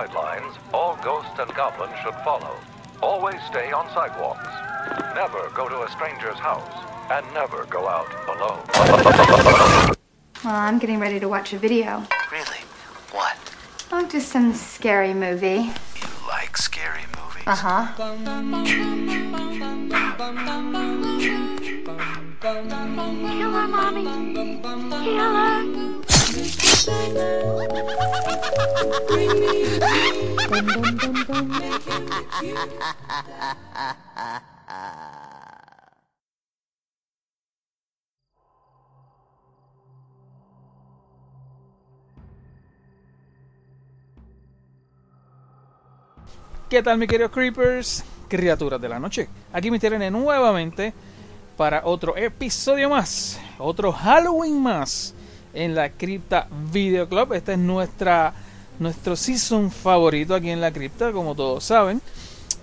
guidelines all ghosts and goblins should follow. Always stay on sidewalks. Never go to a stranger's house. And never go out alone. Well, I'm getting ready to watch a video. Really? What? Oh, just some scary movie. You like scary movies? Uh huh. Killer, mommy. Killer. ¿Qué tal, mi queridos Creepers? Criaturas de la noche. Aquí me tienen nuevamente para otro episodio más, otro Halloween más en la Cripta Video Club. Este es nuestra nuestro season favorito aquí en la cripta, como todos saben.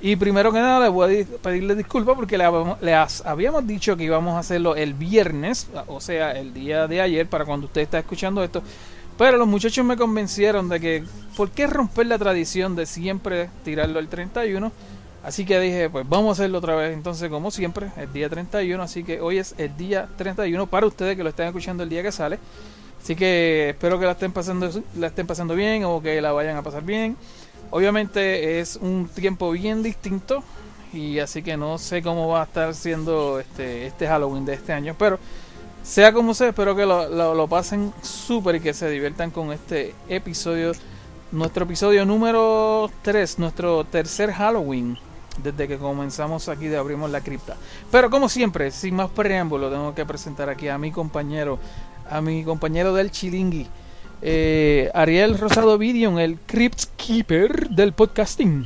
Y primero que nada, les voy a di- pedirle disculpas porque les habíamos dicho que íbamos a hacerlo el viernes, o sea, el día de ayer, para cuando usted está escuchando esto. Pero los muchachos me convencieron de que, ¿por qué romper la tradición de siempre tirarlo el 31? Así que dije, pues vamos a hacerlo otra vez. Entonces, como siempre, el día 31. Así que hoy es el día 31 para ustedes que lo estén escuchando el día que sale. Así que espero que la estén pasando, la estén pasando bien o que la vayan a pasar bien. Obviamente es un tiempo bien distinto y así que no sé cómo va a estar siendo este, este Halloween de este año, pero sea como sea, espero que lo, lo- lo pasen súper y que se diviertan con este episodio, nuestro episodio número 3, nuestro tercer Halloween desde que comenzamos aquí de abrimos la cripta. Pero como siempre, sin más preámbulo, tengo que presentar aquí a mi compañero, a mi compañero del Chilingui, eh, Ariel Rosado Vidion, el Crypt Keeper del podcasting.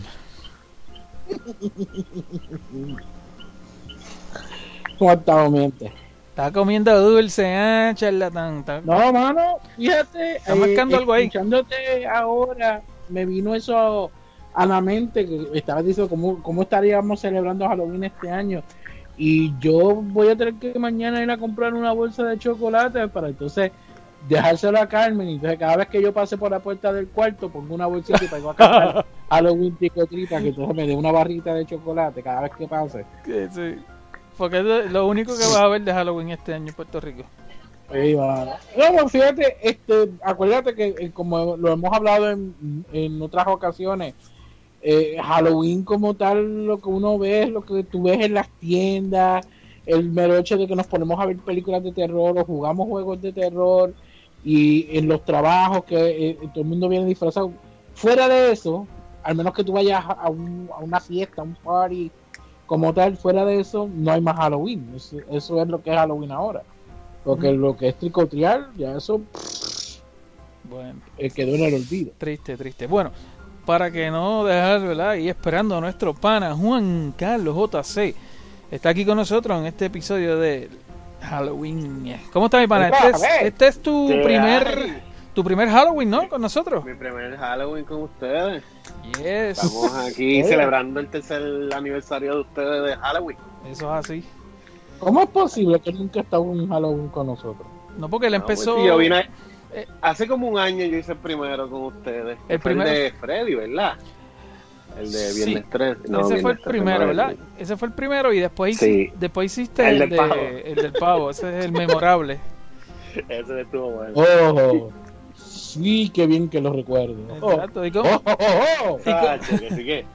¿Cómo gente? Está comiendo dulce, ah, charlatán. Está- No, mano, fíjate. Está marcando algo ahí. Escuchándote ahora, me vino eso a la mente, que estaba diciendo cómo, cómo estaríamos celebrando Halloween este año. Y yo voy a tener que mañana ir a comprar una bolsa de chocolate para entonces dejárselo a Carmen. Y entonces cada vez que yo pase por la puerta del cuarto, pongo una bolsita y pego a cantar Halloween Tico Tripa, que entonces me dé una barrita de chocolate cada vez que pase. Sí, sí. Porque es lo- único que vas a ver de Halloween este año en Puerto Rico. Sí, va. No, fíjate, este, acuérdate que eh, como lo hemos hablado en, en otras ocasiones, eh, Halloween como tal, lo que uno ve lo que tú ves en las tiendas, el mero hecho de que nos ponemos a ver películas de terror o jugamos juegos de terror y en los trabajos que eh, todo el mundo viene disfrazado. Fuera de eso, al menos que tú vayas a, un- a una fiesta, a un party como tal, fuera de eso, no hay más Halloween. Eso, eso es lo que es Halloween ahora. Porque lo que es tricotrial, ya eso Bueno, eh, quedó en el olvido. triste, triste. Bueno, para que no dejar, ¿verdad? Y esperando a nuestro pana Juan Carlos JC. Está aquí con nosotros en este episodio de Halloween. ¿Cómo está mi pana? Este es, este es tu ¿Qué primer tu primer Halloween, ¿no? Con nosotros. Mi primer Halloween con ustedes. Yes. Estamos aquí celebrando el tercer aniversario de ustedes de Halloween. Eso es así. ¿Cómo es posible que nunca estado un Halloween con nosotros? No, porque él No, empezó. pues, sí, yo vine- eh, hace como un año yo hice el primero con ustedes. El primero- de Freddy, ¿verdad? El de Sí. Viernes 3. ese fue el primero, ¿verdad? Ese fue el primero y después, Sí. después hiciste El el, del de- pavo. el del pavo. Ese es el memorable. Ese estuvo bueno. Oh, sí, qué bien que lo recuerdo. Oh, Exacto. ¿Y cómo, oh, oh, oh, oh. Tacho, que sí que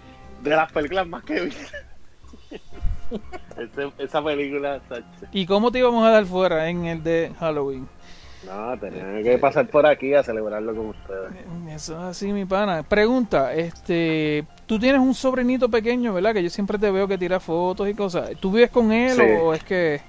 de las películas más que vi. Ese- esa película. ¿Y cómo te íbamos a dar fuera en el de Halloween? No, tenía que pasar por aquí a celebrarlo con ustedes. Eso es así, mi pana. Pregunta, este, tú tienes un sobrinito pequeño, ¿verdad? Que yo siempre te veo que tira fotos y cosas. ¿Tú vives con él Sí. o es que...?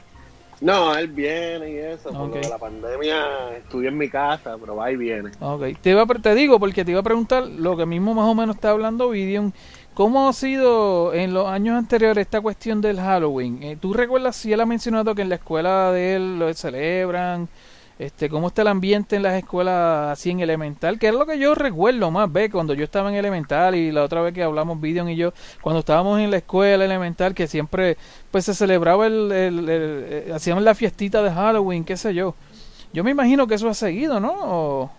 No, él viene y eso. Por Ok. lo de la pandemia estudié en mi casa, pero va y viene. Ok, te, iba a te digo porque te iba a preguntar lo que mismo más o menos está hablando Vidion. ¿Cómo ha sido en los años anteriores esta cuestión del Halloween? Eh, ¿Tú recuerdas si él ha mencionado que en la escuela de él lo celebran? Este, ¿Cómo está el ambiente en las escuelas así en elemental? Que es lo que yo recuerdo más, ve, cuando yo estaba en elemental y la otra vez que hablamos Vidion y yo, cuando estábamos en la escuela elemental, que siempre pues se celebraba el, el- el- eh, hacíamos la fiestita de Halloween, qué sé yo. Yo me imagino que eso ha seguido, ¿no? O-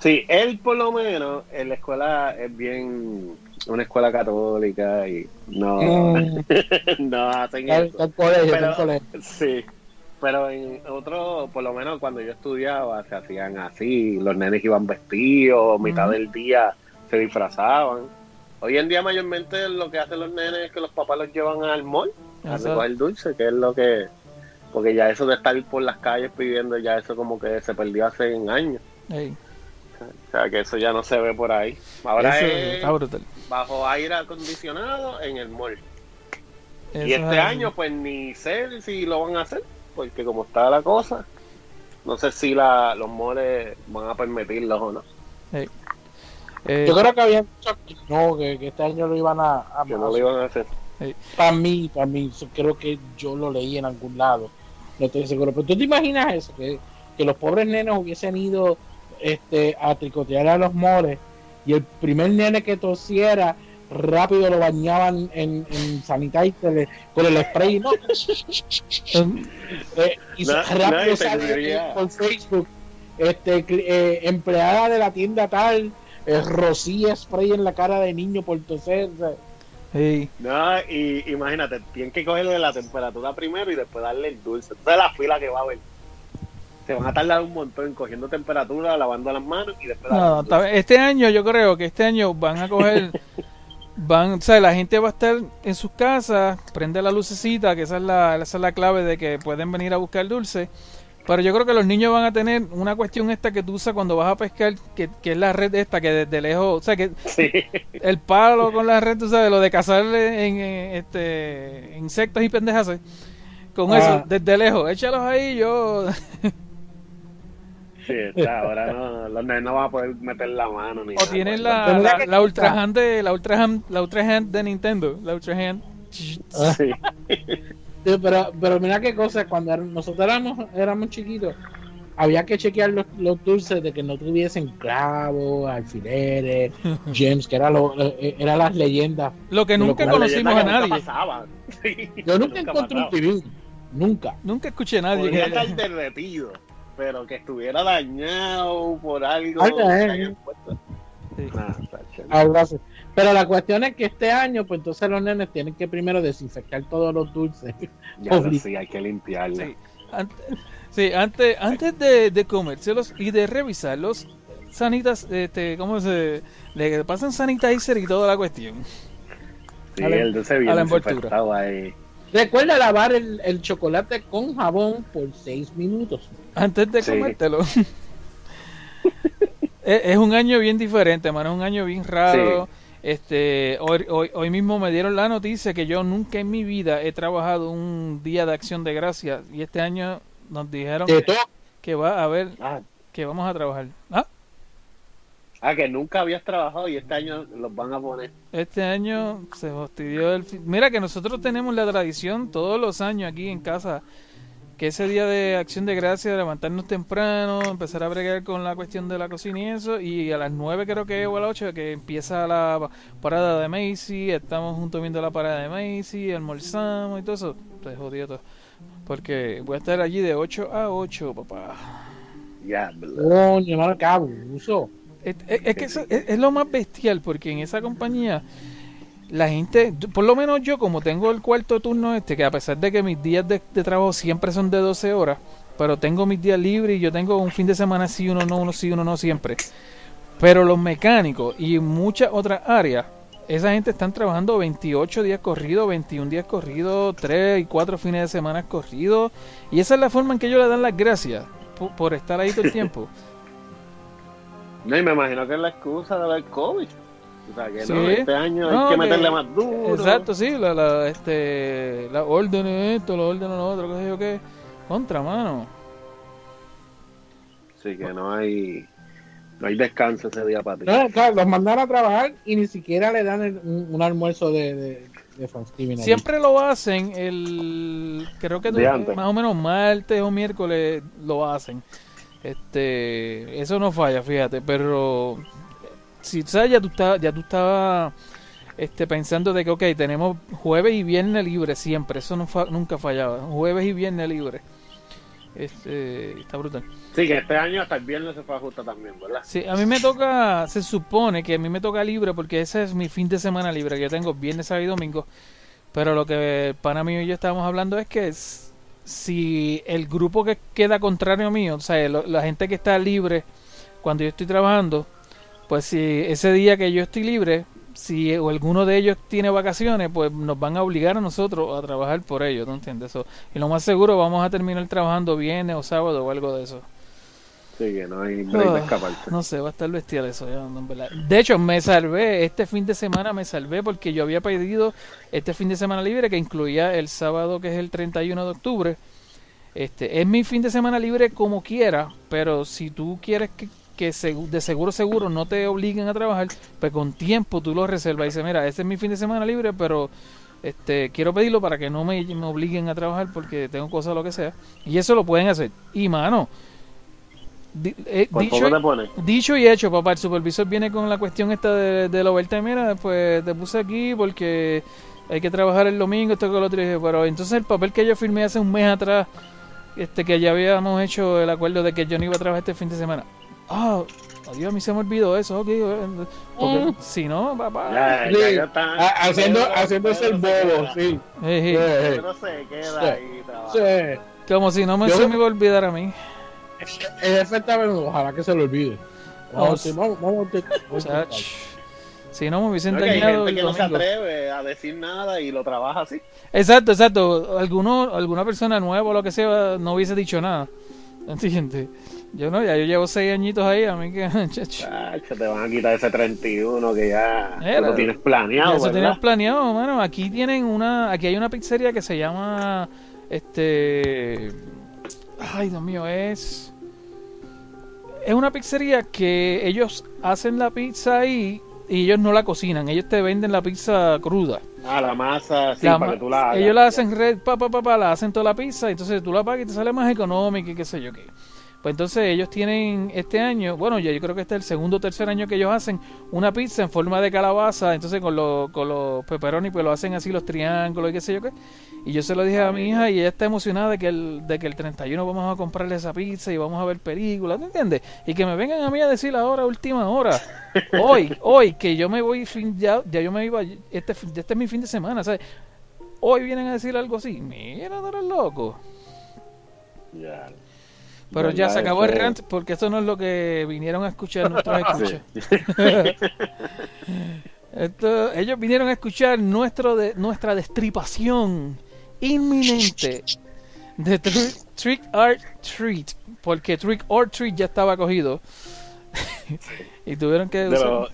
Sí, él por lo menos en la escuela es bien una escuela católica y no, Mm. no hacen El, eso. el colegio, el colegio. sí, pero en otro, por lo menos cuando yo estudiaba, se hacían así, los nenes iban vestidos, mitad del día se disfrazaban. Hoy en día mayormente lo que hacen los nenes es que los papás los llevan al mall a recoger dulce, que es lo que... Porque ya eso de estar por las calles pidiendo, ya eso como que se perdió hace años. Ey, O sea, que eso ya no se ve por ahí. Ahora es bajo aire acondicionado en el mall. Eso y es este año, pues ni sé si lo van a hacer, porque como está la cosa, no sé si la, los moles van a permitirlos o no. Eh, Yo creo que habían dicho que no, que, que este año lo iban a, a Que no lo iban a hacer. Para mí, para mí, creo que yo lo leí en algún lado. No estoy seguro. Pero tú te imaginas eso, que, que los pobres nenes hubiesen ido este, a tricotear a los moles y el primer nene que tosiera rápido lo bañaban en, en sanitizer con el spray ¿no? Eh, y No, rápido no, sale por Facebook este eh, empleada de la tienda tal eh, rocía spray en la cara de niño por toser o sea, ey, No, y imagínate, tienen que cogerle la temperatura primero y después darle el dulce. Entonces la fila que va a haber. Se van a tardar un montón cogiendo temperatura, lavando las manos y después darle No, el dulce. este año yo creo que este año van a coger, van, o sea, la gente va a estar en sus casas, prende la lucecita, que esa es la, esa es la clave de que pueden venir a buscar dulce. Pero yo creo que los niños van a tener una cuestión esta que tú usas cuando vas a pescar, que, que es la red esta, que desde lejos, o sea, que Sí. el palo con la red, tú sabes, lo de cazarle en, este, insectos y pendejas. Con Ah. eso, desde lejos, échalos ahí, yo... Sí, está, ahora no, los nenes no van a poder meter la mano ni O nada, tienen pues, la, Pero mira la, que- la Ultra Hand de la Ultra Hand, la Ultra Hand de Nintendo, la Ultra Hand. Sí. Sí, pero, pero mira qué cosa, cuando er- nosotros éramos, éramos chiquitos, había que chequear los, los dulces de que no tuviesen clavos, alfileres, gems, que era lo, eh, era las leyendas. Lo que Lo nunca La conocimos a que nunca nadie. pasaba. Sí, Yo nunca encontré un pasaba. TV, nunca. Nunca escuché a nadie Podría que... estar derretido, pero que estuviera dañado por algo. Ay, que ay, hayan ay. puesto. Sí. Nah, así. Pero la cuestión es que este año, pues entonces los nenes tienen que primero desinfectar todos los dulces. Ya lo sí, hay que limpiarla. Sí. Ante- sí, antes, antes de, de comérselos y de revisarlos, sanitas, este, ¿cómo se...? Le pasan sanitizer y toda la cuestión. Sí, a la- el dulce a bien la envoltura. ahí. Recuerda lavar el, el chocolate con jabón por 6 minutos. Antes de Sí. comértelo. es, es un año bien diferente, mano. Es un año bien raro. Este, hoy, hoy, hoy mismo me dieron la noticia que yo nunca en mi vida he trabajado un día de acción de gracias y este año nos dijeron que va a haber Ah, que vamos a trabajar. Ah, ah, que nunca habías trabajado y este año los van a poner. este año se fastidió el fi- Mira que nosotros tenemos la tradición todos los años aquí en casa que ese día de acción de gracias, levantarnos temprano, empezar a bregar con la cuestión de la cocina y eso, y a las 9 creo que o a las 8 que empieza la parada de Macy, estamos juntos viendo la parada de Macy, almorzamos y todo eso, se jodió todo. Porque voy a estar allí de 8 a 8, papá. Ya, Coño, hermano, qué abuso. Es, es- es que eso es, es lo más bestial, porque en esa compañía la gente, por lo menos yo como tengo el cuarto turno este, que a pesar de que mis días de, de trabajo siempre son de 12 horas, pero tengo mis días libres y yo tengo un fin de semana sí, uno no, uno sí, uno no siempre. Pero los mecánicos y muchas otras áreas, esa gente están trabajando 28 días corridos, 21 días corridos, 3 y 4 fines de semana corridos. Y esa es la forma en que ellos le dan las gracias por, por estar ahí todo el tiempo. No, y me imagino que es la excusa del COVID. O sea, que Sí. no, este año No, hay que que- meterle más duro. Exacto, sí, la, la, este, la orden esto, la orden lo otro, qué sé yo qué. Contra, mano. Sí, que no hay, no hay descanso ese día para ti. No, claro, los mandan a trabajar y ni siquiera le dan el- un, un almuerzo de, de, de Thanksgiving. ahí. Siempre lo hacen el, creo que más o menos martes o miércoles lo hacen. Este, eso no falla, fíjate, pero si sabes, ya tú estabas, ya tú estabas este, pensando de que, ok, tenemos jueves y viernes libre siempre, eso no fa- nunca fallaba, jueves y viernes libre. Este, está brutal. Sí, que este año hasta el viernes se fue a justa también, ¿verdad? Sí, a mí me toca, se supone que a mí me toca libre porque ese es mi fin de semana libre, que yo tengo viernes, sábado y domingo. Pero lo que para mí y yo estábamos hablando es que s- si el grupo que queda contrario mío, o sea, la gente que está libre cuando yo estoy trabajando, pues si ese día que yo estoy libre, si o alguno de ellos tiene vacaciones, pues nos van a obligar a nosotros a trabajar por ellos, ¿no entiendes? Y lo más seguro vamos a terminar trabajando viernes o sábado o algo de eso. Sí, que no hay break de Ah, escaparse. No sé, va a estar bestial eso. ya, no. De hecho, me salvé. Este fin de semana me salvé porque yo había pedido este fin de semana libre que incluía el sábado, que es el 31 de octubre. Este, es mi fin de semana libre como quiera, pero si tú quieres que, que de seguro seguro no te obliguen a trabajar, pues con tiempo tú lo reservas y dices, mira, este es mi fin de semana libre, pero este quiero pedirlo para que no me, me obliguen a trabajar porque tengo cosas o lo que sea. Y eso lo pueden hacer. Y mano, eh, dicho. Dicho y hecho, papá, el supervisor viene con la cuestión esta de, de la overtime. Mira, pues te puse aquí porque hay que trabajar el domingo, esto que lo otro. Y dije, Pero entonces el papel que yo firmé hace un mes atrás, este que ya habíamos hecho el acuerdo de que yo no iba a trabajar este fin de semana. Ah, adiós, a mí se me olvidó eso. ok, porque Mm. si no, papá. Ya, Sí, ya, ya está. ha- haciendo, haciéndose el bobo, sí. Sí, sí. Pero se queda Sí. ahí como si no me, Yo- se me iba a olvidar a mí. Viendo, ojalá que se lo olvide. Oh, Vamos, sí, vamos, vamos, vamos. Si no me hubiesen que hay gente que no se atreve a decir nada y lo trabaja así. Exacto, exacto. Alguno, alguna persona nueva o lo que sea no hubiese dicho nada. ¿Entiendes? Yo no, ya yo llevo seis añitos ahí, a mí que... chacho, te van a quitar ese 31 que ya Era. tú lo tienes planeado, Eso ¿verdad? teníamos planeado, mano. Aquí tienen una, aquí hay una pizzería que se llama, este, ay Dios mío, es, es una pizzería que ellos hacen la pizza ahí y ellos no la cocinan, ellos te venden la pizza cruda. Ah, la masa, sí, La para ma- que tú la hagas. ellos la hacen red, pa, pa, pa, pa, la hacen toda la pizza, entonces tú la pagas y te sale más económica y qué sé yo qué. Pues entonces ellos tienen este año, bueno, ya yo creo que este es el segundo o tercer año que ellos hacen una pizza en forma de calabaza, entonces con, los con los pepperoni pues lo hacen así los triángulos y qué sé yo qué. Y yo se lo dije a mi hija y ella está emocionada de que el, de que el 31 vamos a comprarle esa pizza y vamos a ver películas, ¿te entiendes? Y que me vengan a mí a decir ahora, última hora, hoy, hoy, que yo me voy, fin, ya, ya yo me iba, este, este es mi fin de semana, ¿sabes? Hoy vienen a decir algo así, mira, no eres loco. Ya. Pero ya se acabó el Eso- rant porque esto no es lo que vinieron a escuchar nuestros escuchas. Esto- ellos vinieron a escuchar nuestro de, nuestra destripación inminente de Tri- Trick or Treat, porque Trick or Treat ya estaba cogido y tuvieron que usar- lo-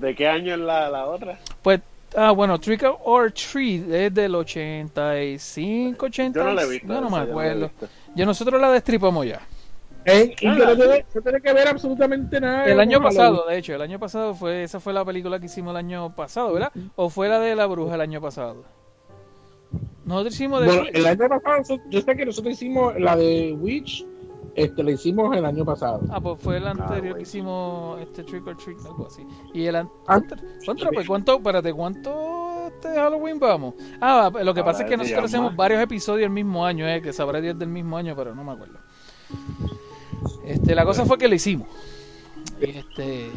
¿De qué año es la, la otra? pues ah bueno Trick or Treat es del 85 80 Yo no la he visto. yo no me yo no acuerdo yo nosotros la destripamos ya Eh, y Ah, que no tiene, no tiene que ver absolutamente nada. El año pasado, de hecho, el año pasado fue esa fue la película que hicimos el año pasado, ¿verdad? ¿O fue la de la bruja el año pasado? Nosotros hicimos de Bueno, Witch. el año pasado, yo sé que nosotros hicimos la de Witch, este, la hicimos el año pasado. Ah, pues fue el anterior bueno. que hicimos este Trick or Treat, algo así. Y el an- Ah, contra, pues, ¿cuánto, espérate, cuánto este Halloween vamos? Ah, lo que pasa es que nosotros hacemos varios episodios el mismo año, eh, que sabrá Dios del mismo año, pero no me acuerdo. Este, la cosa fue que lo hicimos. Y este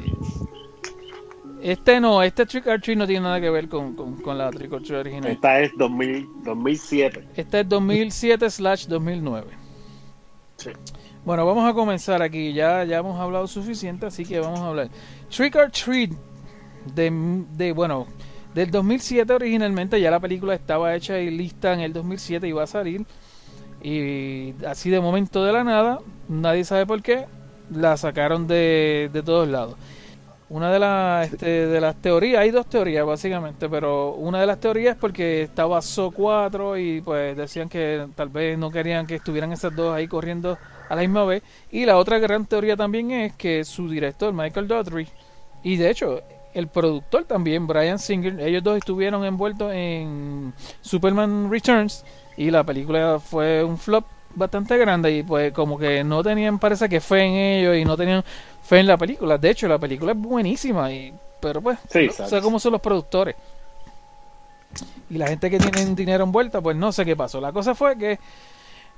este no, este Trick or Treat no tiene nada que ver con, con, con la Trick or Treat original. Esta es 2000, 2007. Este es 2007 slash 2009. Sí. Bueno, vamos a comenzar aquí. Ya, ya hemos hablado suficiente, así que vamos a hablar. Trick or Treat, de, de, bueno, del 2007 originalmente, ya la película estaba hecha y lista en el 2007 y va a salir. Y así de momento de la nada, nadie sabe por qué, la sacaron de, de todos lados. Una de, las este, de las teorías, hay dos teorías básicamente, pero una de las teorías es porque estaba So 4 y pues decían que tal vez no querían que estuvieran esas dos ahí corriendo a la misma vez. Y la otra gran teoría también es que su director, Michael Daughtry, y de hecho el productor también, Brian Singer, ellos dos estuvieron envueltos en Superman Returns y la película fue un flop bastante grande y pues como que no tenían parece que fe en ellos y no tenían fe en la película. De hecho, la película es buenísima y pero pues Sí, no sé cómo son los productores. Y la gente que tiene dinero envuelta, pues no sé qué pasó. La cosa fue que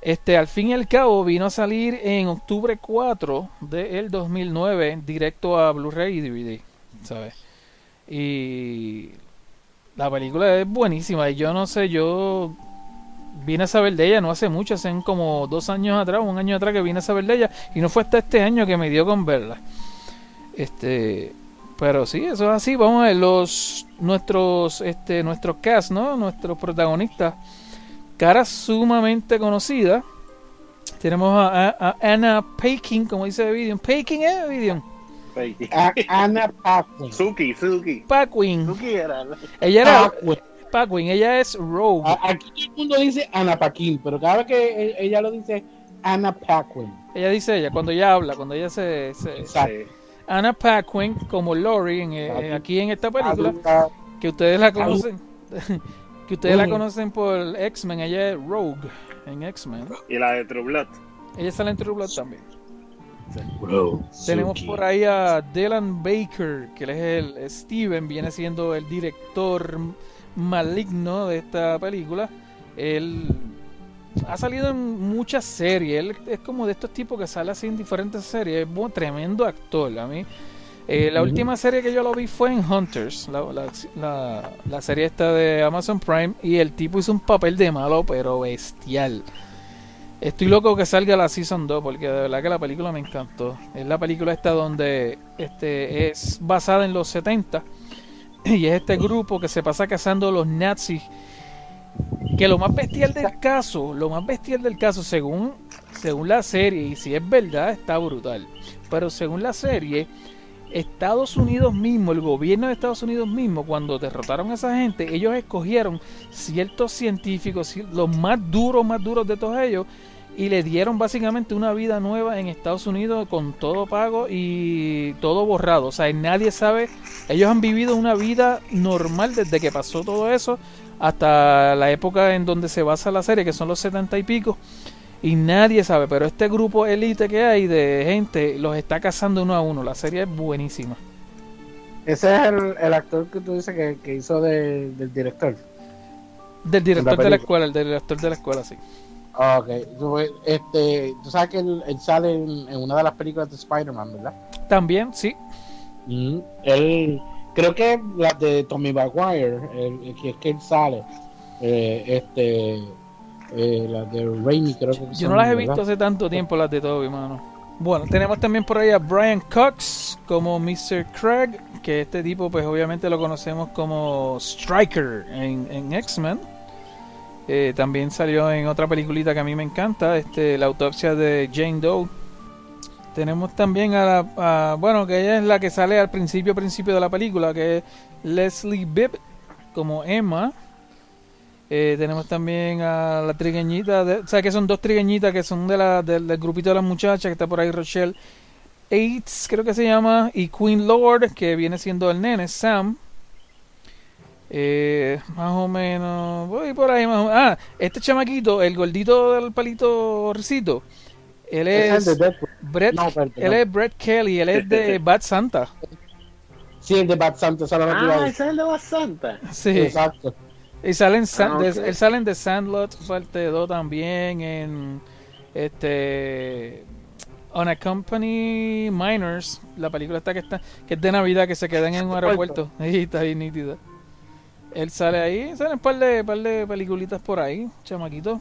Este, al fin y al cabo, vino a salir en octubre 4 del 2009, directo a Blu-ray y DVD, ¿sabes? Y la película es buenísima. Y yo no sé, yo vine a saber de ella no hace mucho, hace como dos años atrás, un año atrás que vine a saber de ella. Y no fue hasta este año que me dio con verla. Este, pero sí, eso es así. Vamos a ver los nuestros, este, nuestros cast, ¿no? Nuestros protagonistas cara sumamente conocida. Tenemos a, a- a Anna Paquin, como dice Vidion. Paquin es Vidion. A- Anna Paquin. Suki, Suki. Paquin. Suki era. Ella era Paquin. Paquin, ella es Rogue. Aquí todo el mundo dice Anna Paquin, pero cada vez que e- ella lo dice Anna Paquin. Ella dice ella, cuando ella habla, cuando ella se... se-. Anna Paquin como Lori en, eh, aquí en esta película, que ustedes la conocen, que ustedes la conocen por X-Men, ella es Rogue en X-Men. Y la de True Blood. Ella sale en True Blood también. Bro, Tenemos Suki. por ahí a Dylan Baker, que él es el Steven, viene siendo el director maligno de esta película. Él ha salido en muchas series, él es como de estos tipos que sale así en diferentes series, es un tremendo actor a mí. Eh, la última serie que yo lo vi fue en Hunters, la, la- la- la serie esta de Amazon Prime, y el tipo hizo un papel de malo, pero bestial. Estoy loco que salga la Season 2 porque de verdad que la película me encantó. Es la película esta donde este es basada en los 70 y es este grupo que se pasa cazando a los nazis. Que lo más bestial del caso, lo más bestial del caso según según la serie y si es verdad está brutal. Pero según la serie Estados Unidos mismo, el gobierno de Estados Unidos mismo, cuando derrotaron a esa gente, ellos escogieron ciertos científicos, ci- los más duros, más duros de todos ellos, y le dieron básicamente una vida nueva en Estados Unidos con todo pago y todo borrado. O sea, nadie sabe, ellos han vivido una vida normal desde que pasó todo eso hasta la época en donde se basa la serie, que son los setenta y pico. Y nadie sabe, pero este grupo elite que hay de gente los está cazando uno a uno. La serie es buenísima. Ese es el, el actor que tú dices que, que hizo de- del director. Del director de la escuela, el director de la escuela, sí. Ah, Ok, tú, este, tú sabes que él, él sale en, en una de las películas de Spider-Man, ¿verdad? También, sí. Mm, Él, creo que la de Tommy Maguire, que es que él sale, eh, este, eh, la de Raimi, creo que Yo son, no las he ¿verdad? visto hace tanto tiempo, las de Toby, mano. Bueno, tenemos también por ahí a Brian Cox como Mr. Craig, que este tipo, pues obviamente lo conocemos como Striker en, en X-Men. Eh, también salió en otra peliculita que a mí me encanta, este, la autopsia de Jane Doe. Tenemos también a la, bueno, que ella es la que sale al principio, principio de la película, que es Leslie Bibb como Emma. Eh, tenemos también a la trigueñita, de, o sea que son dos trigueñitas que son de la, del grupito de las muchachas, que está por ahí Rochelle Aids, creo que se llama, y Queen Lord, que viene siendo el nene, Sam. Eh, más o menos, voy por ahí más o menos. Ah, este chamaquito, el gordito del palito ricito, él Ese es el de Deadpool. Brett, No, perdón. él es Brett Kelly, él es de Bad Santa. Sí, el de Bad Santa, esa Ah, ese es el de Basanta. Sí. Exacto. Y salen, Ah, de- ok. él salen de Sandlot parte 2 también en este On a Company Miners, la película está que está que es de Navidad que se quedan en un aeropuerto. Ahí está bien nítida. Él sale ahí, salen un par de par de peliculitas por ahí, chamaquito.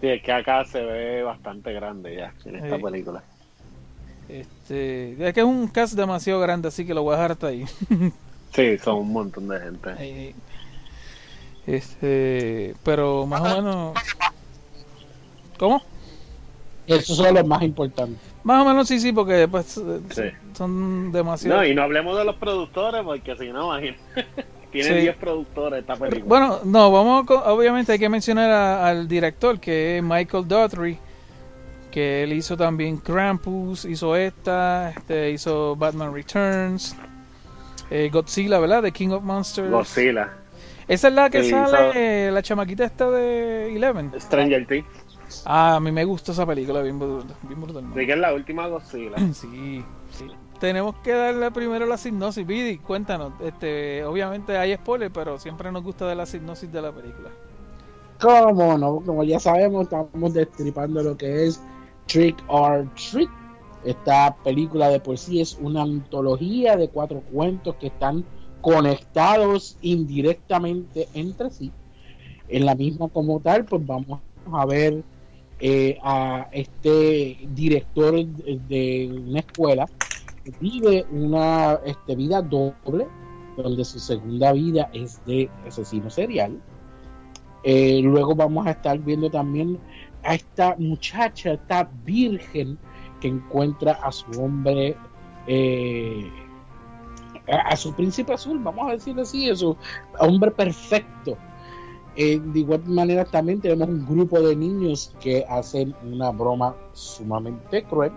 Sí, es que acá se ve bastante grande ya en esta Sí. película. Este, es que es un cast demasiado grande, así que lo voy a dejar hasta ahí. Sí, son un montón de gente. Este, pero más o menos ¿Cómo? Esos son los más importantes. Más o menos sí, sí, porque pues eh, Sí. son demasiado. No, y no hablemos de los productores porque si no, imagínate. Tiene Sí. 10 productores esta película. Bueno, no, vamos con- obviamente hay que mencionar a- al director que es Michael Daughtry, que él hizo también Krampus, hizo esta, este, hizo Batman Returns, eh, Godzilla, ¿verdad? The King of Monsters. Godzilla, Esa es la que Sí, sale, la chamaquita esta de Eleven. Stranger Things. Ah, a mí me gustó esa película, bien brutal. Bien brutal man. Sí, que es la última Godzilla. Sí, sí. Tenemos que darle primero la sinopsis. Vidi, cuéntanos. Este, obviamente hay spoiler, pero siempre nos gusta dar la sinopsis de la película. Como no, como ya sabemos, estamos destripando lo que es Trick or Treat. Esta película de por sí es una antología de cuatro cuentos que están conectados indirectamente entre sí. En la misma como tal, pues vamos a ver eh, a este director de, una escuela que vive una este, vida doble, donde su segunda vida es de asesino serial. Eh, luego vamos a estar viendo también a esta muchacha, esta virgen que encuentra a su hombre, eh, a, a su príncipe azul, vamos a decirlo así, a su hombre perfecto. Eh, de igual manera también tenemos un grupo de niños que hacen una broma sumamente cruel.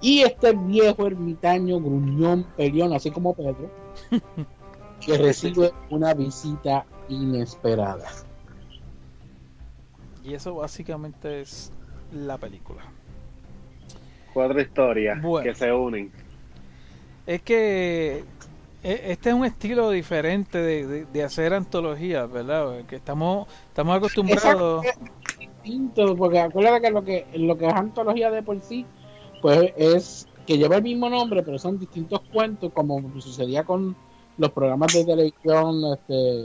Y este viejo ermitaño, gruñón, peleón, así como Pedro, que recibe una visita inesperada. Y eso básicamente es la película. Cuatro historias Bueno. que se unen. Es que este es un estilo diferente de, de- de hacer antologías, ¿verdad? Que estamos, estamos acostumbrados. Exacto, es distinto, porque acuérdate que lo que lo que es antología de por sí, pues es que lleva el mismo nombre, pero son distintos cuentos, como sucedía con los programas de televisión, este,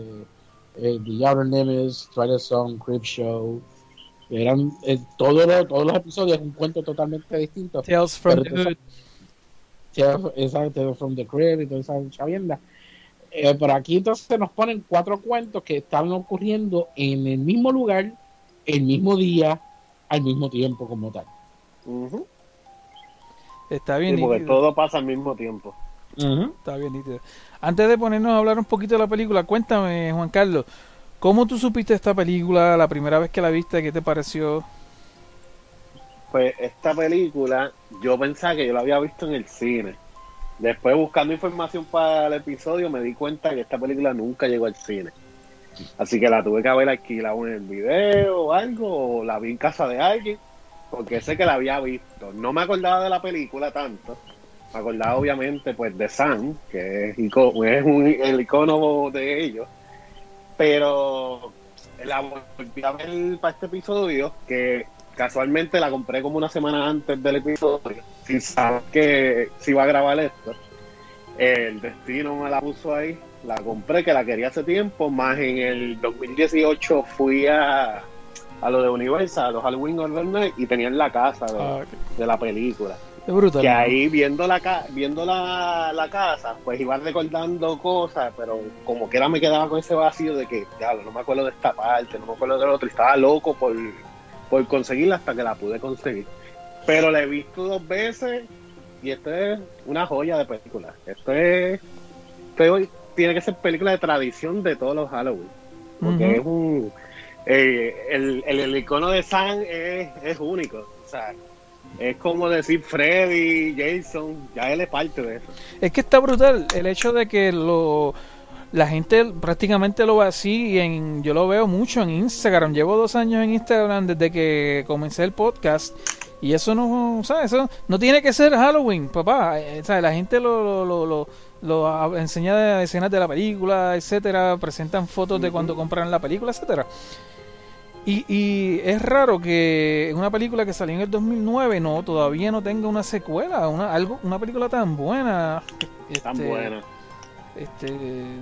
eh, The Outer Limits, the Song, Crip Show, eran eh, todos los, todos los episodios un cuento totalmente distinto. Tales from the. Tales- Exacto, From the Crib y toda esa chavienda. Eh, pero aquí entonces nos ponen cuatro cuentos que están ocurriendo en el mismo lugar, el mismo día, al mismo tiempo como tal. Está Sí, bien porque todo pasa al mismo tiempo. Está bien nítido. Antes de ponernos a hablar un poquito de la película, cuéntame, Juan Carlos, ¿cómo tú supiste esta película la primera vez que la viste? ¿Qué te pareció? Pues esta película, yo pensaba que yo la había visto en el cine. Después buscando información para el episodio me di cuenta que esta película nunca llegó al cine. Así que la tuve que haber alquilado en el video o algo, o la vi en casa de alguien, porque sé que la había visto. No me acordaba de la película tanto. Me acordaba obviamente pues de Sam, que es, es un- el icono de ellos. Pero la volví a ver para este episodio, que casualmente la compré como una semana antes del episodio, sin saber que se iba a grabar esto. El destino me la puso ahí, la compré, que la quería hace tiempo, más en el 2018 fui a, a lo de Universal, a los Halloween Horror Nights, y tenían la casa de, Ah, de la película. es brutal. Que ahí viendo la ca- viendo la, la casa, pues iba recordando cosas, pero como que era me quedaba con ese vacío de que, diablo, no me acuerdo de esta parte, no me acuerdo del otro, y estaba loco por, por conseguirla hasta que la pude conseguir. Pero la he visto dos veces y esto es una joya de película. Esto es, esto es- tiene que ser película de tradición de todos los Halloween. Porque es un. eh, el, el, el icono de Sam es, es único. O sea, es como decir Freddy, Jason, ya él es parte de eso. Es que está brutal el hecho de que lo la gente prácticamente lo ve así y en, yo lo veo mucho en Instagram. Llevo dos años en Instagram desde que comencé el podcast y eso no, ¿sabes? Eso no tiene que ser Halloween, papá. Eh, ¿sabes? La gente lo, lo, lo, lo- enseña de escenas de la película, etcétera, presentan fotos de cuando compran la película, etcétera. Y, y es raro que una película que salió en el 2009 no todavía no tenga una secuela, una algo una película tan buena. Tan Este, buena. Este,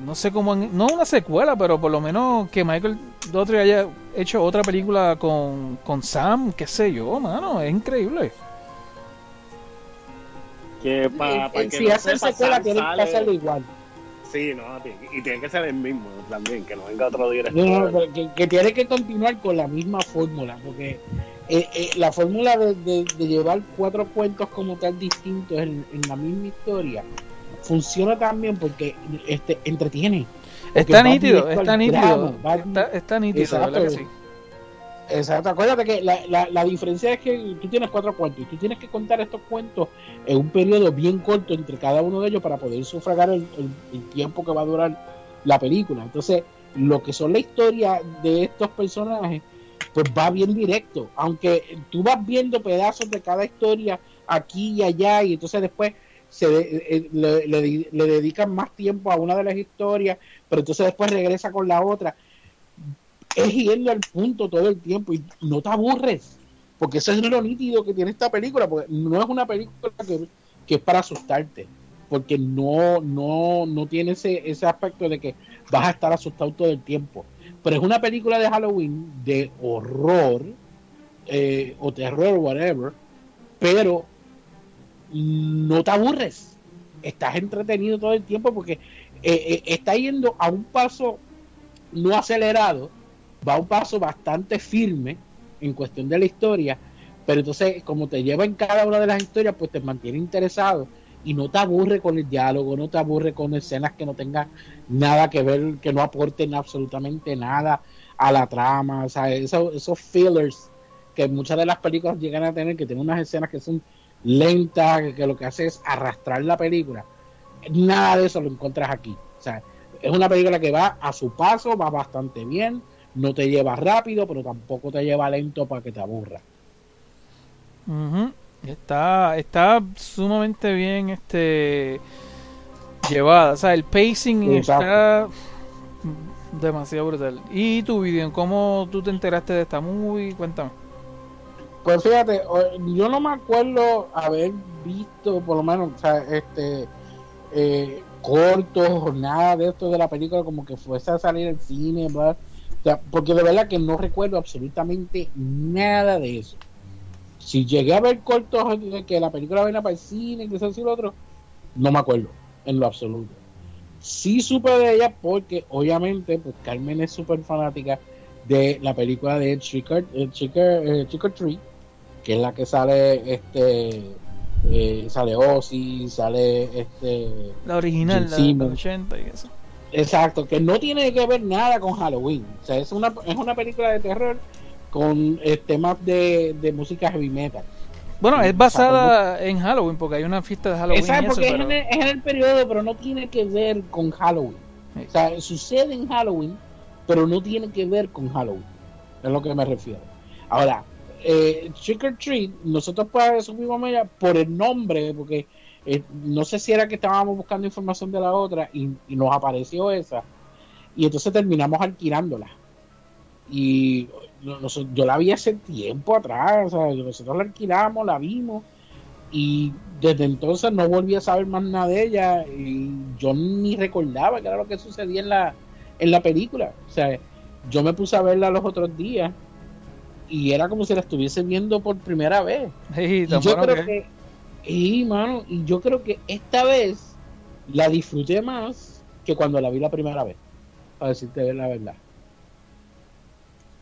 no sé cómo, han- no una secuela, pero por lo menos que Michael Daughtry haya hecho otra película con, con Sam, qué sé yo, mano, es increíble. Que pa- pa Eh, que si no hacen secuela, tienen que hacerlo igual. Sí, no, y tiene que ser el mismo también, que no venga otro director. No, que, que tiene que continuar con la misma fórmula, porque eh, eh, la fórmula de, de- de llevar cuatro cuentos como tal distintos en, en la misma historia funciona también porque este entretiene. Está nítido, está nítido, está, está nítido, Exacto. ¿verdad que sí? Exacto, acuérdate que la, la, la diferencia es que tú tienes cuatro cuentos y tú tienes que contar estos cuentos en un periodo bien corto entre cada uno de ellos para poder sufragar el, el- el tiempo que va a durar la película. Entonces, lo que son la historia de estos personajes, pues va bien directo. Aunque tú vas viendo pedazos de cada historia aquí y allá, y entonces después se de- eh, le, le- dedican más tiempo a una de las historias, pero entonces después regresa con la otra es yendo al punto todo el tiempo y no te aburres. Porque eso es lo nítido que tiene esta película, porque no es una película que, que es para asustarte, porque no, no, no tiene ese, ese aspecto de que vas a estar asustado todo el tiempo. Pero es una película de Halloween de horror eh, o terror, whatever, pero no te aburres. Estás entretenido todo el tiempo porque eh, eh, está yendo a un paso no acelerado, va a un paso bastante firme en cuestión de la historia, pero entonces como te lleva en cada una de las historias, pues te mantiene interesado y no te aburre con el diálogo, no te aburre con escenas que no tengan nada que ver, que no aporten absolutamente nada a la trama, o sea, esos, esos fillers que muchas de las películas llegan a tener, que tienen unas escenas que son lentas, que, que lo que hace es arrastrar la película. Nada de eso lo encuentras aquí. O sea, es una película que va a su paso, va bastante bien, no te lleva rápido, pero tampoco te lleva lento para que te aburra. Está, está sumamente bien este llevada. O sea, el pacing Exacto. está demasiado brutal. ¿Y tu video? ¿Cómo tú te enteraste de esta movie? Cuéntame. Pues fíjate, yo no me acuerdo haber visto, por lo menos, este, eh, cortos o nada de esto de la película, como que fuese a salir al cine. O sea, porque de verdad que no recuerdo absolutamente nada de eso. Si llegué a ver cortos de que la película venía para el cine, que eso y lo otro, no me acuerdo, en lo absoluto. Sí supe de ella porque, obviamente, pues Carmen es súper fanática de la película de Trick or, eh, Trick or- eh, Trick or Treat, que es la que sale este eh, sale Ozzy, sale este La original, la de los Simmons. 80 y eso. exacto, que no tiene que ver nada con Halloween. O sea, es una es una película de terror con temas de, de música heavy metal. Bueno, es sea, basada en Halloween porque hay una fiesta de Halloween. Exacto, eso, porque pero- es, en el, es en el periodo, pero no tiene que ver con Halloween. Sí. O sea, sucede en Halloween, pero no tiene que ver con Halloween. Es lo que me refiero. Ahora, eh, Trick or Treat, nosotros pues supimos ella por el nombre, porque eh, no sé si era que estábamos buscando información de la otra y, y nos apareció esa. Y entonces terminamos alquilándola. Y yo la vi hace tiempo atrás, o sea, nosotros la alquilamos, la vimos y desde entonces no volví a saber más nada de ella y yo ni recordaba que era lo que sucedía en la en la película o sea yo me puse a verla los otros días y era como si la estuviese viendo por primera vez Sí, y yo bueno creo que- que y mano y yo creo que esta vez la disfruté más que cuando la vi la primera vez para decirte la verdad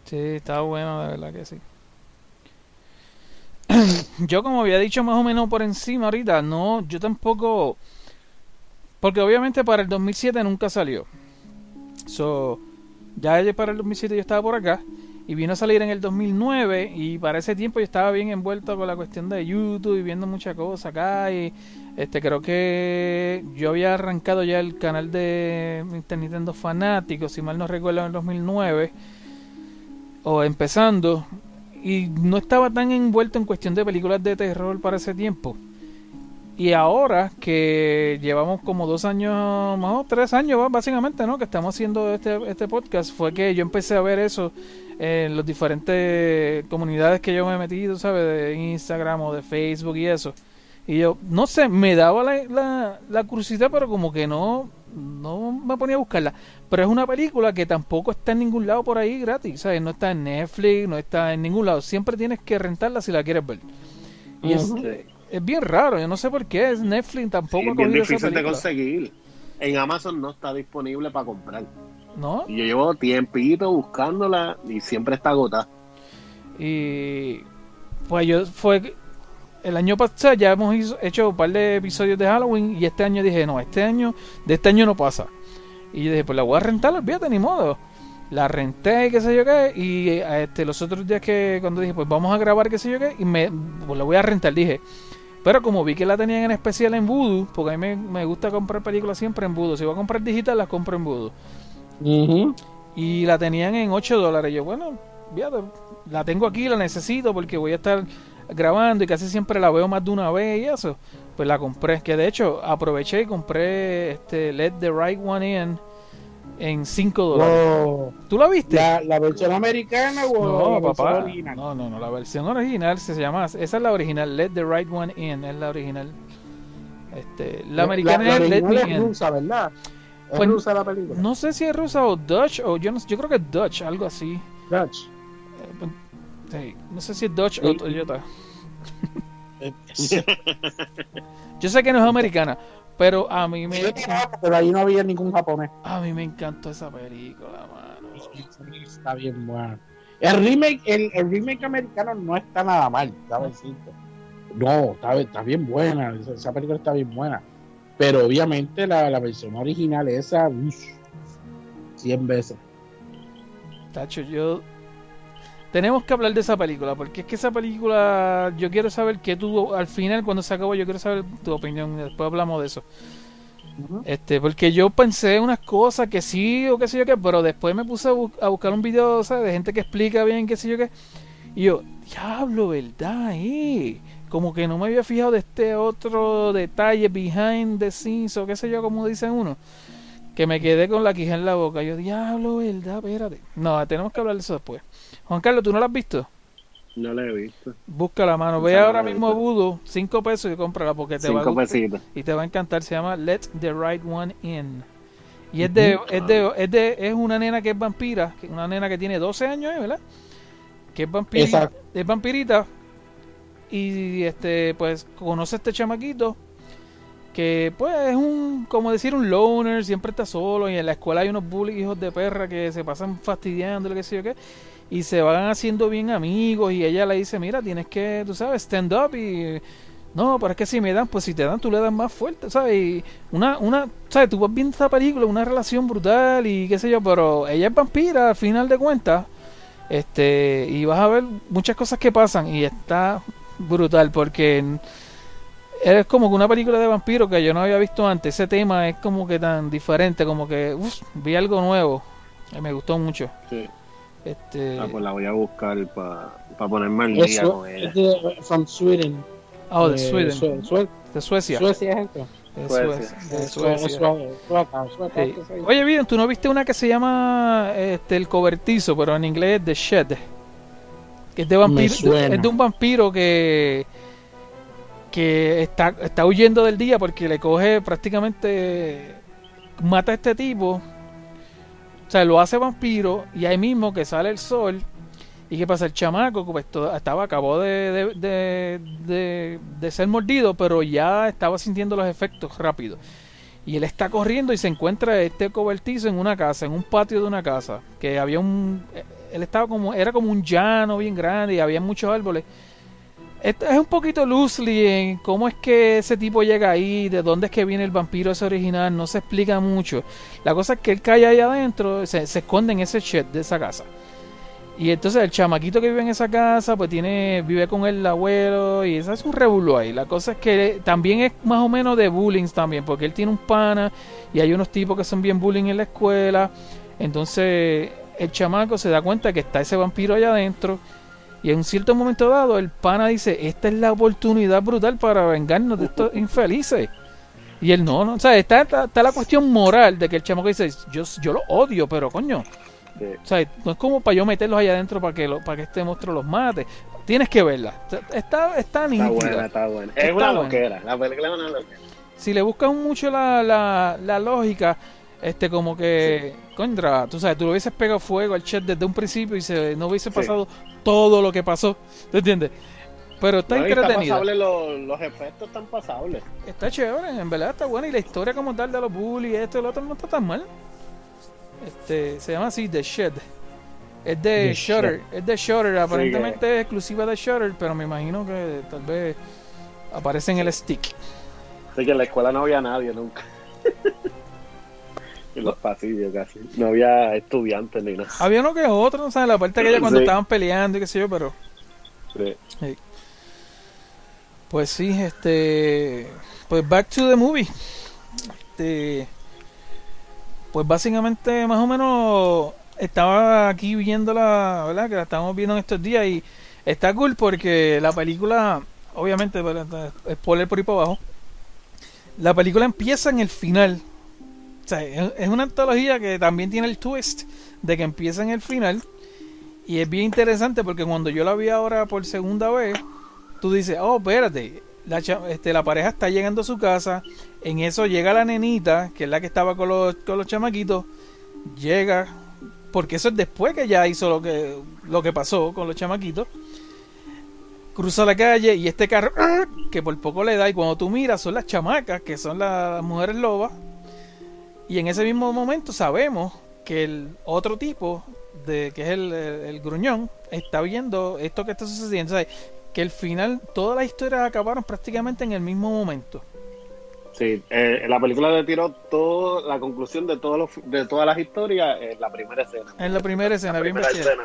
Sí, está bueno, de verdad que sí. yo como había dicho más o menos por encima ahorita, no, yo tampoco... Porque obviamente para el 2007 nunca salió. So, ya para el 2007 yo estaba por acá y vino a salir en el 2009 y para ese tiempo yo estaba bien envuelto con la cuestión de YouTube y viendo muchas cosas acá y este creo que yo había arrancado ya el canal de. Nintendo Fanático, si mal no recuerdo en el 2009 o empezando y no estaba tan envuelto en cuestión de películas de terror para ese tiempo. Y ahora que llevamos como dos años, más o tres años básicamente, ¿no? Que estamos haciendo este, este podcast, fue que yo empecé a ver eso en las diferentes comunidades que yo me he metido, ¿sabes? De Instagram o de Facebook y eso. Y yo, no sé, me daba la, la, la curiosidad, pero como que no, no me ponía a buscarla. Pero es una película que tampoco está en ningún lado por ahí gratis, ¿sabes? No está en Netflix, no está en ningún lado. Siempre tienes que rentarla si la quieres ver. Y es, Ujú. eh, es bien raro, yo no sé por qué. Netflix tampoco Sí, es bien difícil de conseguir. En Amazon no está disponible para comprar. ¿No? Y yo llevo tiempito buscándola y siempre está agotada. Y pues yo fue el año pasado ya hemos hizo- hecho un par de episodios de Halloween y este año dije, no, este año, de este año no pasa. Y yo dije, pues la voy a rentar, olvídate, ni modo. La renté y qué sé yo qué. Y este, los otros días que cuando dije, pues vamos a grabar qué sé yo qué, y me pues la voy a rentar, dije. Pero como vi que la tenían en especial en Voodoo, porque a mí me, me gusta comprar películas siempre en Voodoo. Si voy a comprar digital, las compro en Voodoo. Y la tenían en 8 dólares. Yo, bueno, fíjate, la tengo aquí, la necesito porque voy a estar grabando y casi siempre la veo más de una vez y eso. Pues la compré. Que de hecho aproveché y compré este Let the Right One In en 5 dólares. Wow. ¿Tú la viste? ¿La, la versión americana o No, la versión papá. original? No, no, no. La versión original se llama. Esa es la original. Let the right one in. Es la original. Este, la americana la, es Let me es in. rusa, ¿verdad? Es Pues, rusa la película. No sé si es rusa o Dutch. O yo, no, yo creo que es Dutch. Algo así. Dutch. Eh, sí, no sé si es Dutch o. Toyota. Yo sé que no es americana. Pero a mí me. Amo, pero ahí no había ningún japonés. A mí me encantó esa película, mano. Está bien bueno. El remake, el, el remake americano no está nada mal, ¿sabes? No, está, está bien buena. Esa, esa película está bien buena. Pero obviamente la, la versión original, esa, uff, 100 veces. Tacho, yo. Tenemos que hablar de esa película, porque es que esa película, yo quiero saber que tú, al final, cuando se acabó, yo quiero saber tu opinión, después hablamos de eso. Este, porque yo pensé unas cosas que sí o qué sé yo qué, pero después me puse a, bu- a buscar un video, ¿sabes? De gente que explica bien qué sé yo qué. Y yo, diablo, ¿verdad? Eh? Como que no me había fijado de este otro detalle behind the scenes o qué sé yo, como dicen uno. Que me quedé con la quija en la boca. Yo, diablo, ¿verdad? Espérate. No, tenemos que hablar de eso después. Juan Carlos, ¿tú no la has visto? No la he visto. Busca la mano. Ve no ahora mismo visto. Voodoo, 5 pesos y cómprala porque te va a gustar pesitos. y te va a encantar. Se llama Let the Right One In. Y es de, es de, es de, es una nena que es vampira, una nena que tiene 12 años, ¿eh? ¿verdad? Que es vampirita, Exacto. es vampirita y este, pues conoce a este chamaquito que pues es un, como decir, un loner, siempre está solo y en la escuela hay unos bullies hijos de perra que se pasan fastidiando, lo que sé yo qué, y se van haciendo bien amigos y ella le dice, mira, tienes que, tú sabes, stand up y... No, pero es que si me dan, pues si te dan, tú le das más fuerte, ¿sabes? Y una, una, ¿sabes? Tú vas viendo esta película, una relación brutal y qué sé yo, pero ella es vampira al final de cuentas, este, y vas a ver muchas cosas que pasan y está brutal porque es como que una película de vampiro que yo no había visto antes. Ese tema es como que tan diferente, como que uf, vi algo nuevo. Y me gustó mucho. Sí. Este, Ah, pues la voy a buscar para ponerme al día con ella. es de from Sweden. oh, de Eh, Sweden, Sue- Sue- de Suecia. Suecia es esto. De Suecia. Suecia. de Suecia. Sí. Oye, bien, tú no viste una que se llama este, El Cobertizo, pero en inglés es The Shed. Que es de vampiro. Es de un vampiro que que está, está huyendo del día porque le coge prácticamente mata a este tipo. O sea, lo hace vampiro y ahí mismo que sale el sol. ¿Y qué pasa? El chamaco pues, estaba, acabó de, de, de, de- de ser mordido, pero ya estaba sintiendo los efectos rápido. Y él está corriendo y se encuentra este cobertizo en una casa, en un patio de una casa. Que había un. Él estaba como. Era como un llano bien grande y había muchos árboles. Esto es un poquito loosely en cómo es que ese tipo llega ahí, de dónde es que viene el vampiro ese original, no se explica mucho. La cosa es que él cae ahí adentro, se, esconde en ese shed de esa casa. Y entonces el chamaquito que vive en esa casa, pues tiene, vive con el abuelo y eso es un revuelo ahí. La cosa es que también es más o menos de bullying también, porque él tiene un pana y hay unos tipos que son bien bullying en la escuela. Entonces el chamaco se da cuenta que está ese vampiro allá adentro. Y en un cierto momento dado, el pana dice, esta es la oportunidad brutal para vengarnos de estos infelices. Y él no, no, o sea, está, está, está la cuestión moral de que el chamaco dice, yo, yo lo odio, pero coño, Sí. o sea, no es como para yo meterlos allá adentro para que, lo, para que este monstruo los mate. Tienes que verla. O sea, Está, está Está nítida. buena, está buena. Es Está una buena. loquera. La película es una loquera. Si le buscas mucho la, la, la lógica, este como que, contra, tú sabes, tú le hubieses pegado fuego al chat desde un principio y se, no hubiese Sí. pasado todo lo que pasó. ¿Te entiendes? Pero está No, y está los, los efectos están pasables. Está chévere, en verdad está buena. Y la historia como tal de los bullies, esto y lo otro no está tan mal. Este, se llama así The Shed. Es de The Shutter, es de Shutter, aparentemente que- es exclusiva de Shutter, pero me imagino que tal vez aparece en el stick. Así que en la escuela no había nadie nunca. en los pasillos casi. No había estudiantes ni nada. Había uno que otro, no sabes, la parte aquella cuando Sí. estaban peleando y qué sé yo, pero Sí. pues sí, este pues back to the movie. Este pues básicamente más o menos estaba aquí viendo la, ¿verdad? Que la estamos viendo en estos días y está cool porque la película obviamente ¿verdad? spoiler por ahí para abajo. La película empieza en el final. Es una antología que también tiene el twist de que empieza en el final. Y es bien interesante porque cuando yo la vi ahora por segunda vez, tú dices, oh, espérate, la, este, la pareja está llegando a su casa, en eso llega la nenita, que es la que estaba con los, con los chamaquitos, llega, porque eso es después que ya hizo lo que, lo que pasó con los chamaquitos, cruza la calle y este carro, ¡ah! que por poco le da, y cuando tú miras son las chamacas, que son las mujeres lobas, y en ese mismo momento sabemos que el otro tipo, de que es el, el- el gruñón, está viendo esto que está sucediendo. O sea, que el final, todas las historias acabaron prácticamente en el mismo momento. Sí, eh, la película le tiró todo, la conclusión de, todos los, de todas las historias en la primera escena. En la primera escena, La bien primera escena.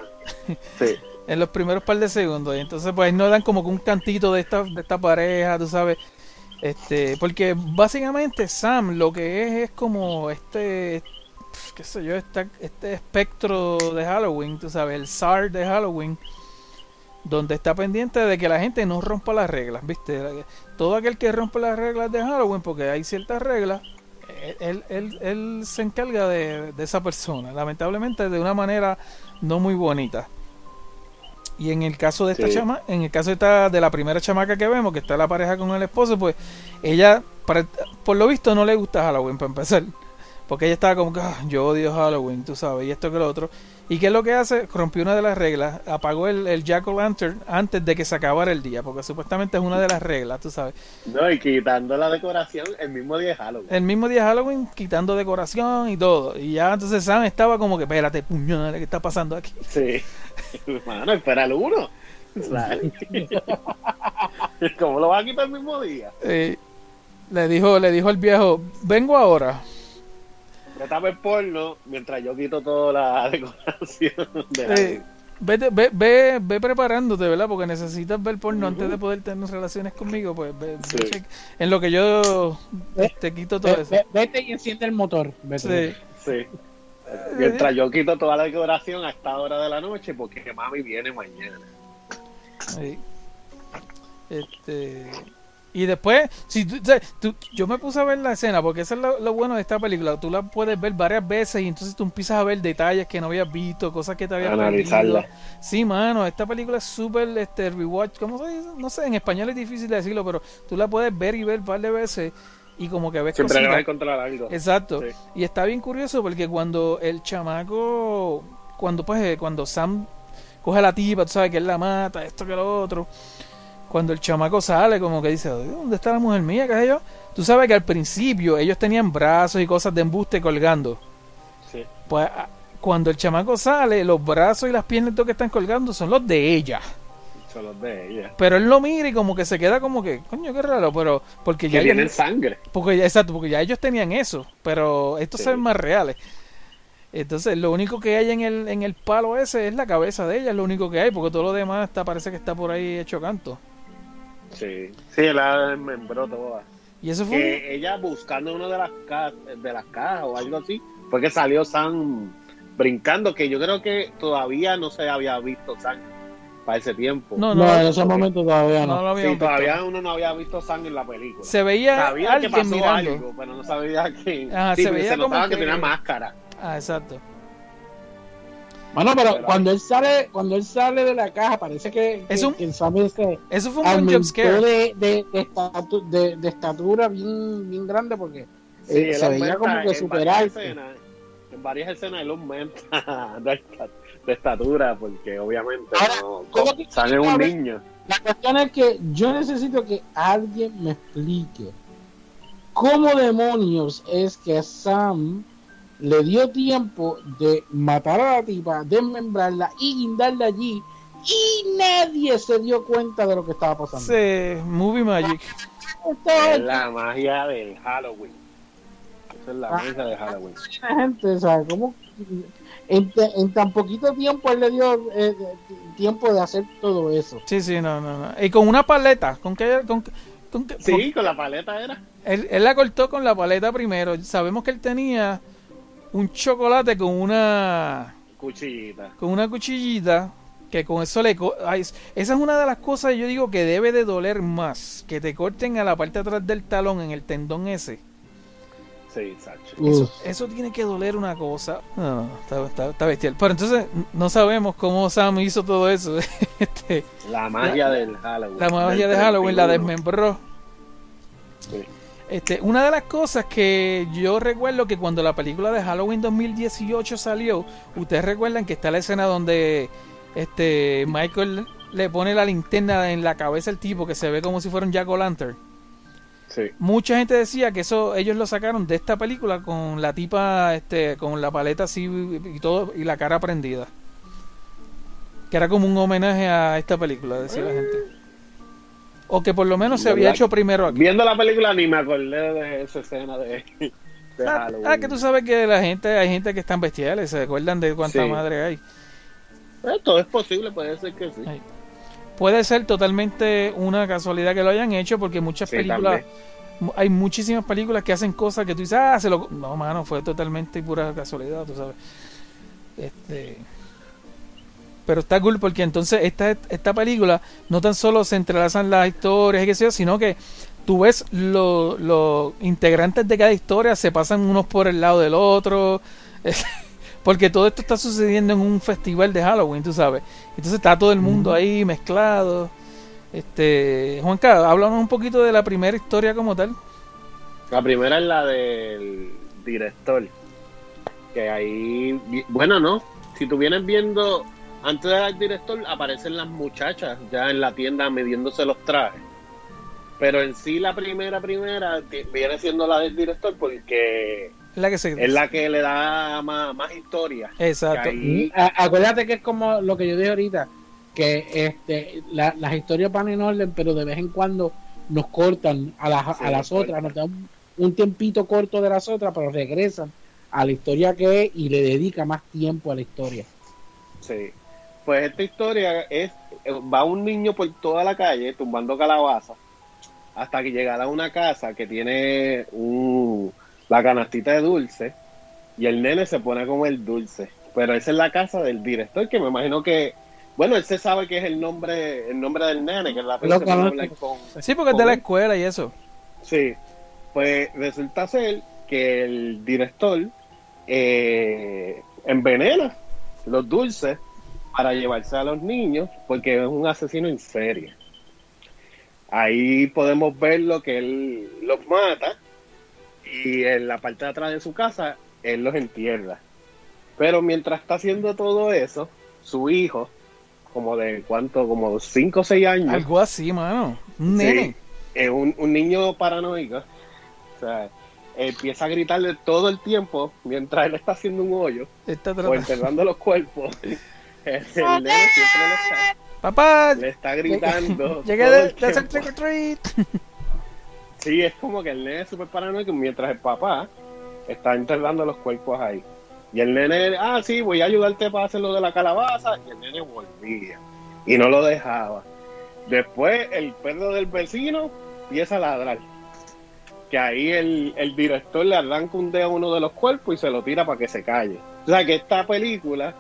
Sí. En los primeros par de segundos. Y entonces, pues no dan como que un cantito de esta, de esta pareja, tú sabes. Este, porque básicamente Sam lo que es es como este, qué sé yo, esta- este espectro de Halloween, tú sabes, el SAR de Halloween, donde está pendiente de que la gente no rompa las reglas, ¿viste? Todo aquel que rompe las reglas de Halloween, porque hay ciertas reglas, él, él, él se encarga de, de esa persona, lamentablemente de una manera no muy bonita. Y en el caso de esta Sí. chama, en el caso de, esta, de la primera chamaca que vemos, que está la pareja con el esposo, pues ella, para- por lo visto, no le gusta Halloween para empezar. Porque ella estaba como que, "Ah, yo odio Halloween, tú sabes, y esto que lo otro. ¿Y qué es lo que hace? Rompió una de las reglas, apagó el, el Jack o' Lantern antes de que se acabara el día, porque supuestamente es una de las reglas, tú sabes. No, y quitando la decoración el mismo día de Halloween. El mismo día de Halloween, quitando decoración y todo. Y ya entonces Sam estaba como que, espérate, puñal, ¿qué está pasando aquí? Sí. Mano, espera el uno. ¿Cómo lo va a quitar el mismo día? Eh, le dijo, le dijo el viejo, vengo ahora. Vete a ver porno mientras yo quito toda la decoración de la... Eh, vete- ve, ve, ve preparándote, ¿verdad? Porque necesitas ver porno antes de poder tener relaciones conmigo. Pues ve- Sí. en lo que yo te quito todo Ve- eso. ve- vete y enciende el motor. Vete. Sí. Sí. Mientras yo quito toda la decoración a esta hora de la noche porque mami viene mañana. Sí. Este, y después, si tú, tú- yo me puse a ver la escena, porque eso es lo, lo bueno de esta película. Tú la puedes ver varias veces y entonces tú empiezas a ver detalles que no habías visto, cosas que te habías Analizarla. perdido. Sí, mano, esta película es súper este, rewatch. ¿Cómo se dice? No sé, en español es difícil de decirlo, pero tú la puedes ver y ver un par de veces y como que ves Siempre le vas a encontrar algo. Exacto. Sí. Y está bien curioso porque cuando el chamaco, cuando pues eh, cuando Sam coge a la tipa, tú sabes que él la mata, esto que lo otro. Cuando el chamaco sale, como que dice, "Oye, ¿dónde está la mujer mía? ¿Qué sé yo? Tú sabes que al principio ellos tenían brazos y cosas de embuste colgando. Sí. Pues cuando el chamaco sale, los brazos y las piernas todo que están colgando son los de ella. Son los de ella. Pero él lo mira y como que se queda como que, coño, qué raro, pero porque Que ya tienen ellos- sangre. porque ya, exacto, porque ya ellos tenían eso, pero estos Sí. se ven más reales. Entonces, lo único que hay en el, en el palo ese es la cabeza de ella, es lo único que hay, porque todo lo demás está, parece que está por ahí hecho canto. Sí. Sí, la membró toda. Y eso fue Que ella buscando una de las ca- de las cajas o algo así, fue que salió Sam brincando, que yo creo que todavía no se había visto Sam para ese tiempo. No, No, no, en ese ok. momento todavía no no. lo Sí, visto. todavía uno no había visto Sam en la película. Se veía sabía que alguien pasó mirando. algo, pero no sabía que. Ajá, sí, se veía como notaba que... que- tenía máscara. Ah, exacto. Bueno, pero Pero- cuando él sale, cuando él sale de la caja, parece que, que, Es un- que el Sam ese Eso fue un jump scare. de, de, de, estatu- de- de estatura bien, bien grande porque Sí, eh, se veía como que en super varias alto. escenas- En varias escenas él aumenta de, esta- de estatura, porque obviamente Ahora, no, ¿cómo que- sale un niño. La cuestión es que yo necesito que alguien me explique cómo demonios es que Sam le dio tiempo de matar a la tipa, desmembrarla y guindarla allí y nadie se dio cuenta de lo que estaba pasando. Sí, movie magic. Es la magia del Halloween. Esa es la Ah. magia del Halloween. de gente, o sea, ¿cómo en, tan poquito tiempo él le dio eh, tiempo de hacer todo eso? Sí, sí, no, no, no. Y con una paleta, con que, con, que- con que- Sí, con la paleta era. Él, él la cortó con la paleta primero. Sabemos que él tenía un chocolate con una Cuchillita. con una cuchillita que con eso le co- ay, es- esa es una de las cosas yo digo que debe de doler más que te corten a la parte de atrás del talón en el tendón ese Sí. Eso, tiene que doler una cosa. No, está, está- está bestial. Pero entonces no sabemos cómo Sam hizo todo eso. Este, La magia del Halloween. la magia de Halloween la 31. desmembró. Sí. Este, una de las cosas que yo recuerdo que cuando la película de Halloween 2018 salió, ustedes recuerdan que está la escena donde este Michael le pone la linterna en la cabeza al tipo que se ve como si fuera un Jack o' Lantern. Sí. Mucha gente decía que eso ellos lo sacaron de esta película con la tipa este con la paleta así y todo y la cara prendida. Que era como un homenaje a esta película, decía la gente. O que por lo menos se había ¿Verdad? hecho primero aquí. Viendo la película ni me acordé de esa escena de, de Ah, Halloween. ah, que tú sabes que la gente, hay gente que están bestiales, se acuerdan de cuánta Sí. madre hay. Eh, todo es posible, puede ser que sí. Puede ser totalmente una casualidad que lo hayan hecho porque muchas Sí, películas, hay muchísimas películas que hacen cosas que tú dices, ah, se lo... No, mano, fue totalmente pura casualidad, tú sabes. Este... Pero está cool porque entonces esta, esta película no tan solo se entrelazan las historias y qué sé yo, sino que tú ves lo- los integrantes de cada historia se pasan unos por el lado del otro. Porque todo esto está sucediendo en un festival de Halloween, tú sabes. Entonces está todo el mundo ahí mezclado. Este, Juanca, háblanos un poquito de la primera historia como tal. La primera es la del director. Que ahí, bueno, no. Si tú vienes viendo, antes del director aparecen las muchachas ya en la tienda midiéndose los trajes. Pero en sí la primera, primera, viene siendo la del director porque Es la que se es la que le da más, más historia. Exacto. Que ahí- A- acuérdate que es como lo que yo dije ahorita, que este la- las historias van en orden, pero de vez en cuando nos cortan a las, Sí, a las nos otras, nos dan un tiempito corto de las otras, pero regresan a la historia que es y le dedica más tiempo a la historia. Sí. Pues esta historia es, va un niño por toda la calle tumbando calabaza hasta que llegará a una casa que tiene un, la canastita de dulce y el nene se pone a comer dulce. Pero esa es la casa del director que me imagino que, bueno, él se sabe que es el nombre, el nombre del nene, que es la persona que con, Sí, porque es de la escuela y eso. Sí, pues resulta ser que el director eh, envenena los dulces para llevarse a los niños porque es un asesino en serie. Ahí podemos ver lo que él los mata y en la parte de atrás de su casa él los entierra. Pero mientras está haciendo todo eso, su hijo, como de cuánto, como 5 o 6 años, Algo así, mano. Un Sí, nene. es un, un niño paranoico. O sea, empieza a gritarle todo el tiempo mientras él está haciendo un hoyo Está o enterrando los cuerpos. El, nene siempre le está, Papá, le está gritando. llegué de, de trick or treat. Sí, es como que el nene es súper paranoico mientras el papá está enterrando los cuerpos ahí. Y el nene, ah, sí, voy a ayudarte para hacer lo de la calabaza. Y el nene volvía. Y no lo dejaba. Después el perro del vecino empieza a ladrar. Que ahí el, el director le arranca un dedo a uno de los cuerpos y se lo tira para que se calle. O sea que esta película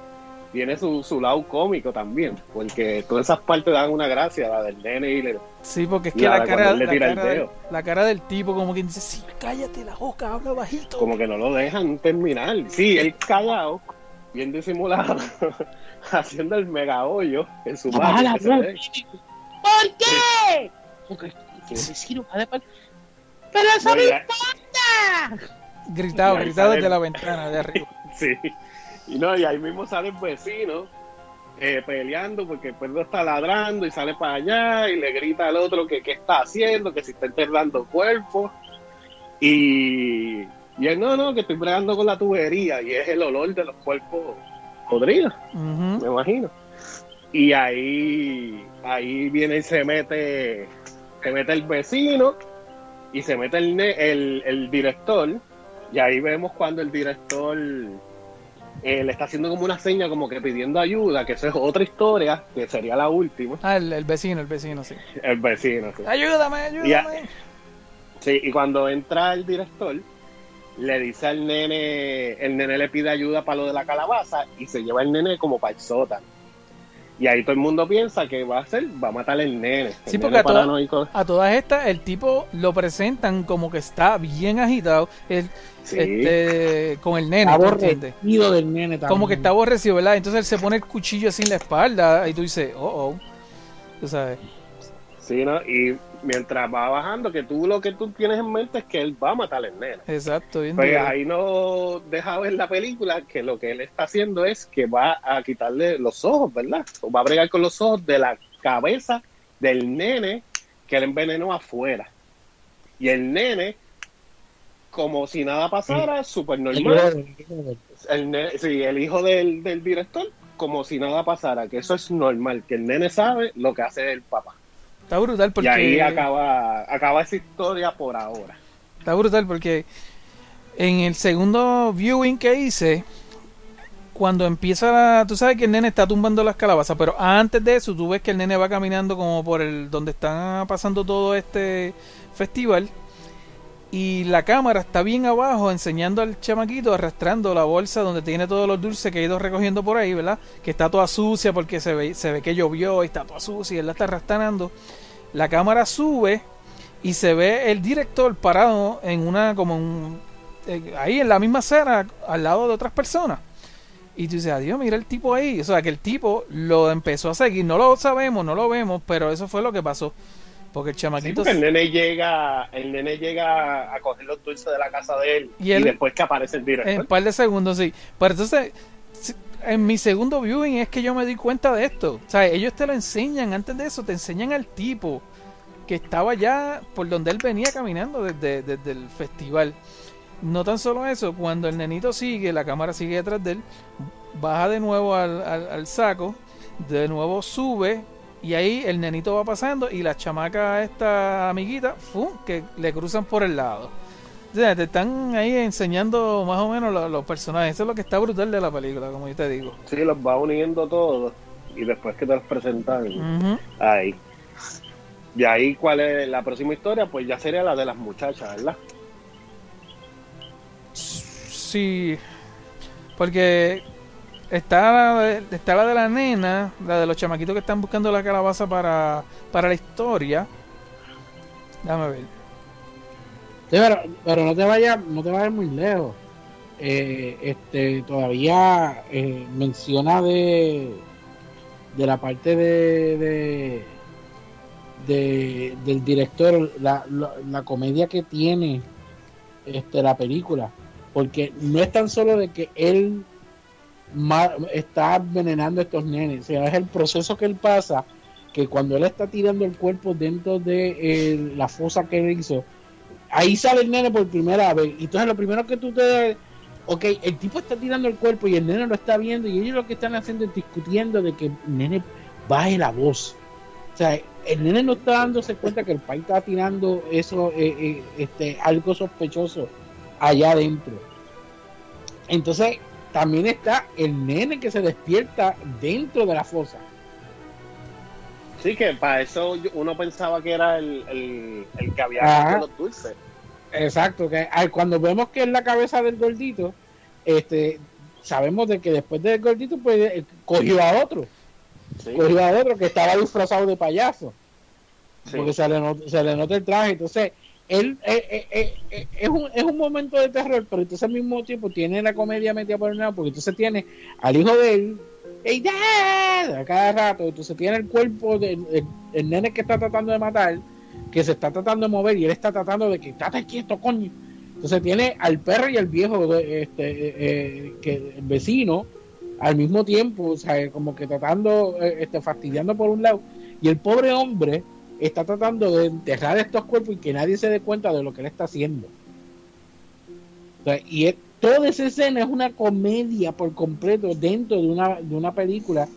tiene su, su lado cómico también. Porque todas esas partes dan una gracia, la del nene y Sí, porque es que La la, de cara, la, cara del, la cara del tipo como que dice, sí, cállate la boca, habla bajito. como que no lo dejan terminar. Sí, él callado, bien disimulado, haciendo el mega hoyo en su mano. ¿Por qué? Porque Pero eso No, importa. Gritado, gritado desde la ventana de arriba. Sí. Y no, y ahí mismo sale el vecino eh, peleando porque el perro está ladrando y sale para allá y le grita al otro que qué está haciendo, que si está enterrando cuerpos. Y, y él, no, no, que estoy bregando con la tubería y es el olor de los cuerpos podridos. Me imagino. Y ahí, ahí viene y se mete, se mete el vecino y se mete el, el director. Y ahí vemos cuando el director eh, le está haciendo como una seña, como que pidiendo ayuda, que eso es otra historia, que sería la última. Ah, el, el vecino, el vecino, sí. El vecino, sí. Ayúdame, ayúdame. Sí, y cuando entra el director, le dice al nene, el nene le pide ayuda para lo de la calabaza y se lleva el nene como para el sótano. Y ahí todo el mundo piensa que va a ser, va a matar el nene. Sí, el porque nene a, toda- paranoico. a todas estas el tipo lo presentan como que está bien agitado el- Sí. este, con el nene, aborrecido del nene también. Como que está aborrecido, ¿verdad? Entonces él se pone el cuchillo así en la espalda y tú dices, oh, oh. Tú sabes. Sí, ¿no? Y mientras va bajando, que tú lo que tú tienes en mente es que él va a matar al nene. Exacto, bien Pues duro. ahí no deja ver la película que lo que él está haciendo es que va a quitarle los ojos, ¿verdad? O va a bregar con los ojos de la cabeza del nene que él envenenó afuera. Y el nene, como si nada pasara, súper normal. El sí, el hijo del, del director, como si nada pasara, que eso es normal, que el nene sabe lo que hace el papá. Está brutal porque Y ahí acaba, acaba esa historia por ahora. Está brutal porque en el segundo viewing que hice, cuando empieza la, tú sabes que el nene está tumbando las calabazas, pero antes de eso tú ves que el nene va caminando como por el donde está pasando todo este festival y la cámara está bien abajo enseñando al chamaquito arrastrando la bolsa donde tiene todos los dulces que ha ido recogiendo por ahí, ¿verdad? Que está toda sucia porque se ve, se ve que llovió y está toda sucia y él la está arrastrando. La cámara sube y se ve el director parado en una como ahí en la misma acera al lado de otras personas y tú dices adiós mira el tipo ahí o sea que el tipo lo empezó a seguir no lo sabemos no lo vemos pero eso fue lo que pasó porque el Sí, chamaquito porque el nene llega, el nene llega a coger los dulces de la casa de él Y después que aparece el en director. un par de segundos sí pero entonces en mi segundo viewing es que yo me di cuenta de esto o sea ellos te lo enseñan antes de eso te enseñan al tipo que estaba ya por donde él venía caminando desde, desde el festival. No tan solo eso, cuando el nenito sigue, la cámara sigue detrás de él, baja de nuevo al, al- al saco, de nuevo sube y ahí el nenito va pasando y la chamaca, esta amiguita, ¡fum! que le cruzan por el lado. O sea, te están ahí enseñando más o menos lo- los, personajes. Eso es lo que está brutal de la película, como yo te digo. Sí, los va uniendo todos y después que te los presentan ahí. Y ahí, ¿cuál es la próxima historia? Pues ya sería la de las muchachas, ¿verdad? Sí, porque está la, de, está la de la nena, la de los chamaquitos que están buscando la calabaza para, para la historia. Déjame ver. Pero, pero no te vayas no te vayas muy lejos Eh, este todavía eh, menciona de de la parte de, de, de- del director la, la, la comedia que tiene este la película porque no es tan solo de que él está envenenando a estos nenes es el proceso que él pasa que cuando él está tirando el cuerpo dentro de eh, la fosa que él hizo ahí sale el nene por primera vez. Y entonces lo primero que tú te... Ok, el tipo está tirando el cuerpo y el nene lo está viendo y ellos lo que están haciendo es discutiendo de que el nene baje la voz. O sea, el nene no está dándose cuenta que el país está tirando eso, eh, eh, este, algo sospechoso allá adentro. Entonces, también está el nene que se despierta dentro de la fosa. Sí, que para eso uno pensaba que era el, el, el que había los dulces. Exacto, que cuando vemos que es la cabeza del gordito, este, sabemos de que después del gordito, pues eh, cogió a otro, Sí, cogió a otro que estaba disfrazado de payaso, sí. porque se le, se le nota el traje. Entonces, él eh, eh, eh, es, un, es un momento de terror, pero entonces al mismo tiempo tiene la comedia metida por el lado, porque entonces tiene al hijo de él, ¡Ey, a cada rato, entonces tiene el cuerpo del el, nene que está tratando de matar, que se está tratando de mover y él está tratando de que estate quieto, coño. Entonces tiene al perro y al viejo, de, este, que el vecino, al mismo tiempo, o sea, como que tratando, este, fastidiando por un lado, y el pobre hombre está tratando de enterrar estos cuerpos y que nadie se dé cuenta de lo que él está haciendo. O sea, y es- toda esa escena es una comedia por completo dentro de una, de una película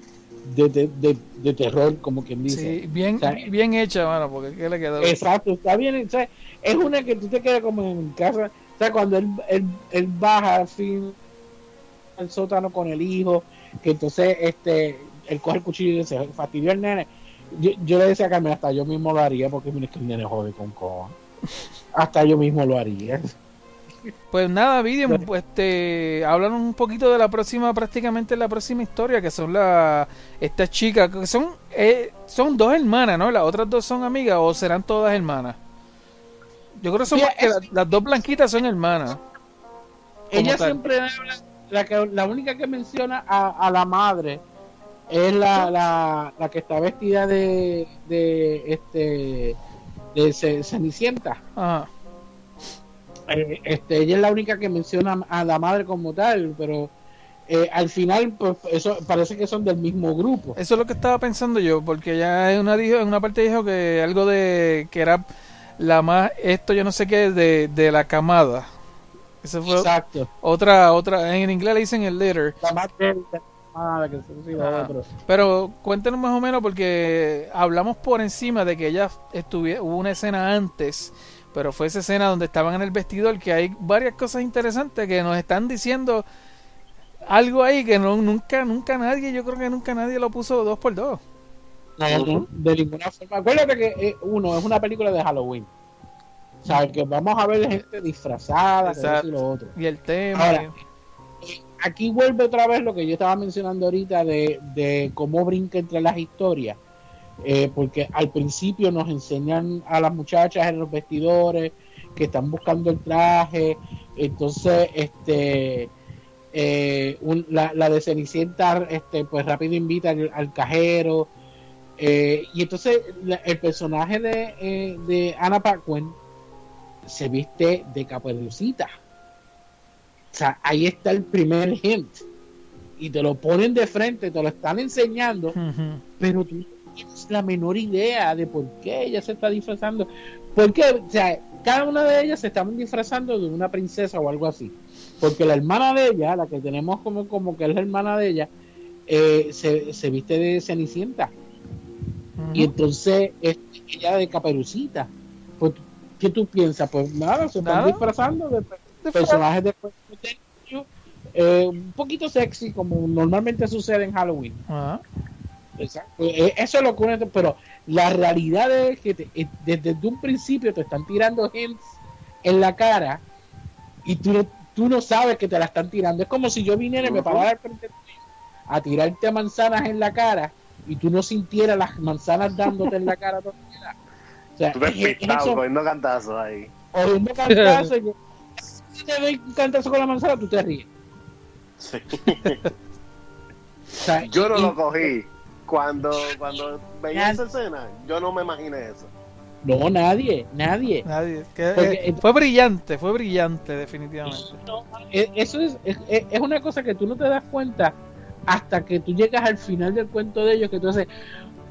de, de, de, de terror, como quien dice. Sí, bien, O sea, bien hecha, mano, porque ¿qué le quedó? Exacto, está bien. o sea, es una que tú te quedas como en casa. O sea, cuando él, él, él baja al fin al sótano con el hijo, que entonces este él coge el cuchillo y dice, fastidió al nene. Yo, yo le decía a Carmen, hasta yo mismo lo haría, porque mira es que el nene jode con coja. Hasta yo mismo lo haría. Pues nada, Vidian, pues, este, hablan un poquito de la próxima, prácticamente la próxima historia, que son la, estas chicas, que son, eh, son dos hermanas, ¿no? Las otras dos son amigas o serán todas hermanas. Yo creo que son Sí, más que es- la- las dos blanquitas son hermanas. Ella siempre habla, la, que, la única que menciona a, a la madre es la, la, la que está vestida de, de este de Ce- Cenicienta. Ajá. Eh, este, ella es la única que menciona a la madre como tal, pero eh, al final pues eso parece que son del mismo grupo. Eso es lo que estaba pensando yo, porque ya en una, dijo, en una parte dijo que algo de que era la más, esto yo no sé qué, de, de la camada. Eso fue Exacto. otra, otra, en inglés le dicen el leader. La madre que se Ah. Pero cuéntenos más o menos porque hablamos por encima de que ella hubo una escena antes, pero fue esa escena donde estaban en el vestidor que hay varias cosas interesantes que nos están diciendo algo ahí que no nunca nunca nadie, yo creo que nunca nadie lo puso dos por dos. No, de ninguna forma. Acuérdate que eh, uno es una película de Halloween. O sea, que vamos a ver gente disfrazada, y lo otro. Y el tema. Ahora, Aquí vuelve otra vez lo que yo estaba mencionando ahorita de, de cómo brinca entre las historias. Eh, porque al principio nos enseñan a las muchachas en los vestidores que están buscando el traje. Entonces, este. eh, la, la de Cenicienta, este, pues rápido invita al, cajero. Eh, y entonces el personaje de, eh, de Anna Paquin se viste de caperucita. O sea, ahí está el primer hint. Y te lo ponen de frente, te lo están enseñando, pero tú no tienes la menor idea de por qué ella se está disfrazando. Porque, o sea, cada una de ellas se estaban disfrazando de una princesa o algo así. Porque la hermana de ella, la que tenemos como, como que es la hermana de ella, eh, se, se viste de cenicienta. Y entonces es ella de caperucita. Pues, ¿Qué tú piensas? Pues nada, se están disfrazando de De personajes de eh, un poquito sexy, como normalmente sucede en Halloween. Ajá. Exacto. Eh, Eso es lo que uno. Pero la realidad es que te- eh, desde un principio te están tirando hints en la cara y tú no, tú no sabes que te la están tirando. Es como si yo viniera y me parara al frente tuyo a tirarte manzanas en la cara y tú no sintieras las manzanas dándote en la cara. toda. O sea, Tú te es- es eso, cogiendo cantazos ahí. o un cantazo, y yo- si te doy un cantazo con la manzana, tú te ríes. Sí. O sea, Yo no y- lo cogí. Cuando, cuando veía esa escena, yo no me imaginé eso. No, nadie, nadie. Nadie. que- Porque, eh, fue brillante, fue brillante, definitivamente. No, eh, eso es, es, es una cosa que tú no te das cuenta hasta que tú llegas al final del cuento de ellos, que tú dices,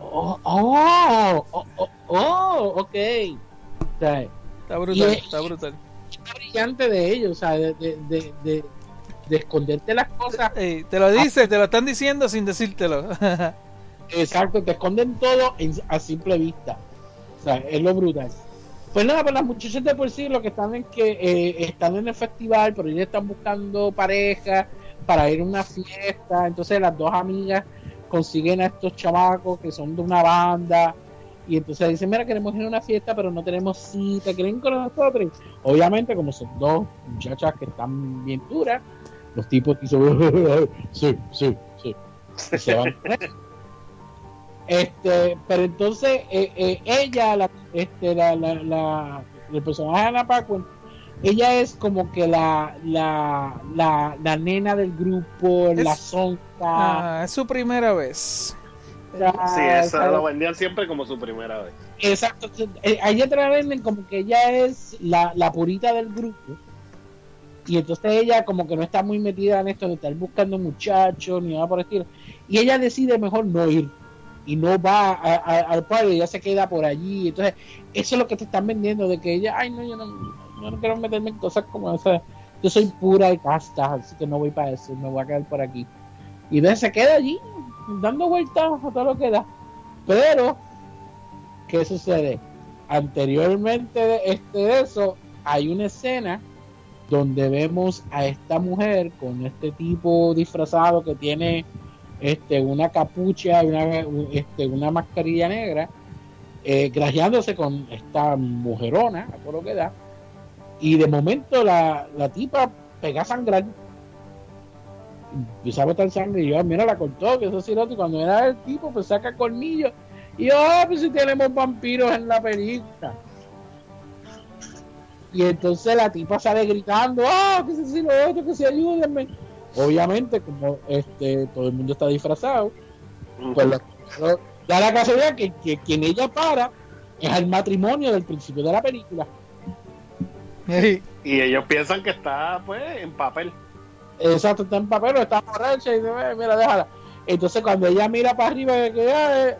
oh, oh, oh, oh, oh, ok. O sea, Está brutal, Y- está brutal. Brillante de ellos, o sea, de, de, de, de- de esconderte las cosas. Te lo dice, te lo están diciendo sin decírtelo. Exacto, te esconden todo en- a simple vista. O sea, es lo brutal. Pues nada, pues las muchachas de por sí lo que están es que eh, están en el festival, pero ellas están buscando pareja para ir a una fiesta. Entonces las dos amigas consiguen a estos chamacos que son de una banda. Y entonces dicen, mira, queremos ir a una fiesta, pero no tenemos cita, ¿quieren con nosotros? Obviamente, como son dos muchachas que están bien duras, los tipos dicen, sí, sí, sí. Y se van. Este, pero entonces eh, eh, ella, la, este, la, la, la- el personaje de Ana Paquin, ella es como que la, la, la, la nena del grupo, la sonta. Ah, es su primera vez. Sí, eso ¿sabes? lo vendían siempre como su primera vez. Exacto. Eh, A ella te la venden como que ella es la, la purita del grupo. Y entonces ella como que no está muy metida en esto de estar buscando muchachos ni nada por el estilo. Y ella decide mejor no ir. Y no va a- a- al party, ella se queda por allí. Entonces, eso es lo que te están vendiendo, de que ella, ay no, yo no, yo no quiero meterme en cosas como esas. Yo soy pura y casta, así que no voy para eso, me voy a quedar por aquí. Y entonces se queda allí, dando vueltas a todo lo que da. Pero, ¿qué sucede? Anteriormente de, este, eso, hay una escena donde vemos a esta mujer con este tipo disfrazado que tiene este una capucha, una, un- este, una mascarilla negra, eh, grajeándose con esta mujerona, a todo lo que da. Y de momento la, la tipa pega a sangrar. Empieza a botar sangre y yo, "Ah, mira, la cortó, que eso sí, y cuando era el tipo, pues saca colmillo. Y yo, ah, pues si tenemos vampiros en la película. Y entonces la tipa sale gritando, ah, que se si lo otro, que se ayúdenme. Obviamente, como este todo el mundo está disfrazado, pues la- lo- da la casualidad que, que quien ella para es al matrimonio del principio de la película. Y ellos piensan que está, pues, en papel. Exacto, está en papel, está borracha y dice, "Eh, mira, déjala. Entonces cuando ella mira para arriba, que ah, eh,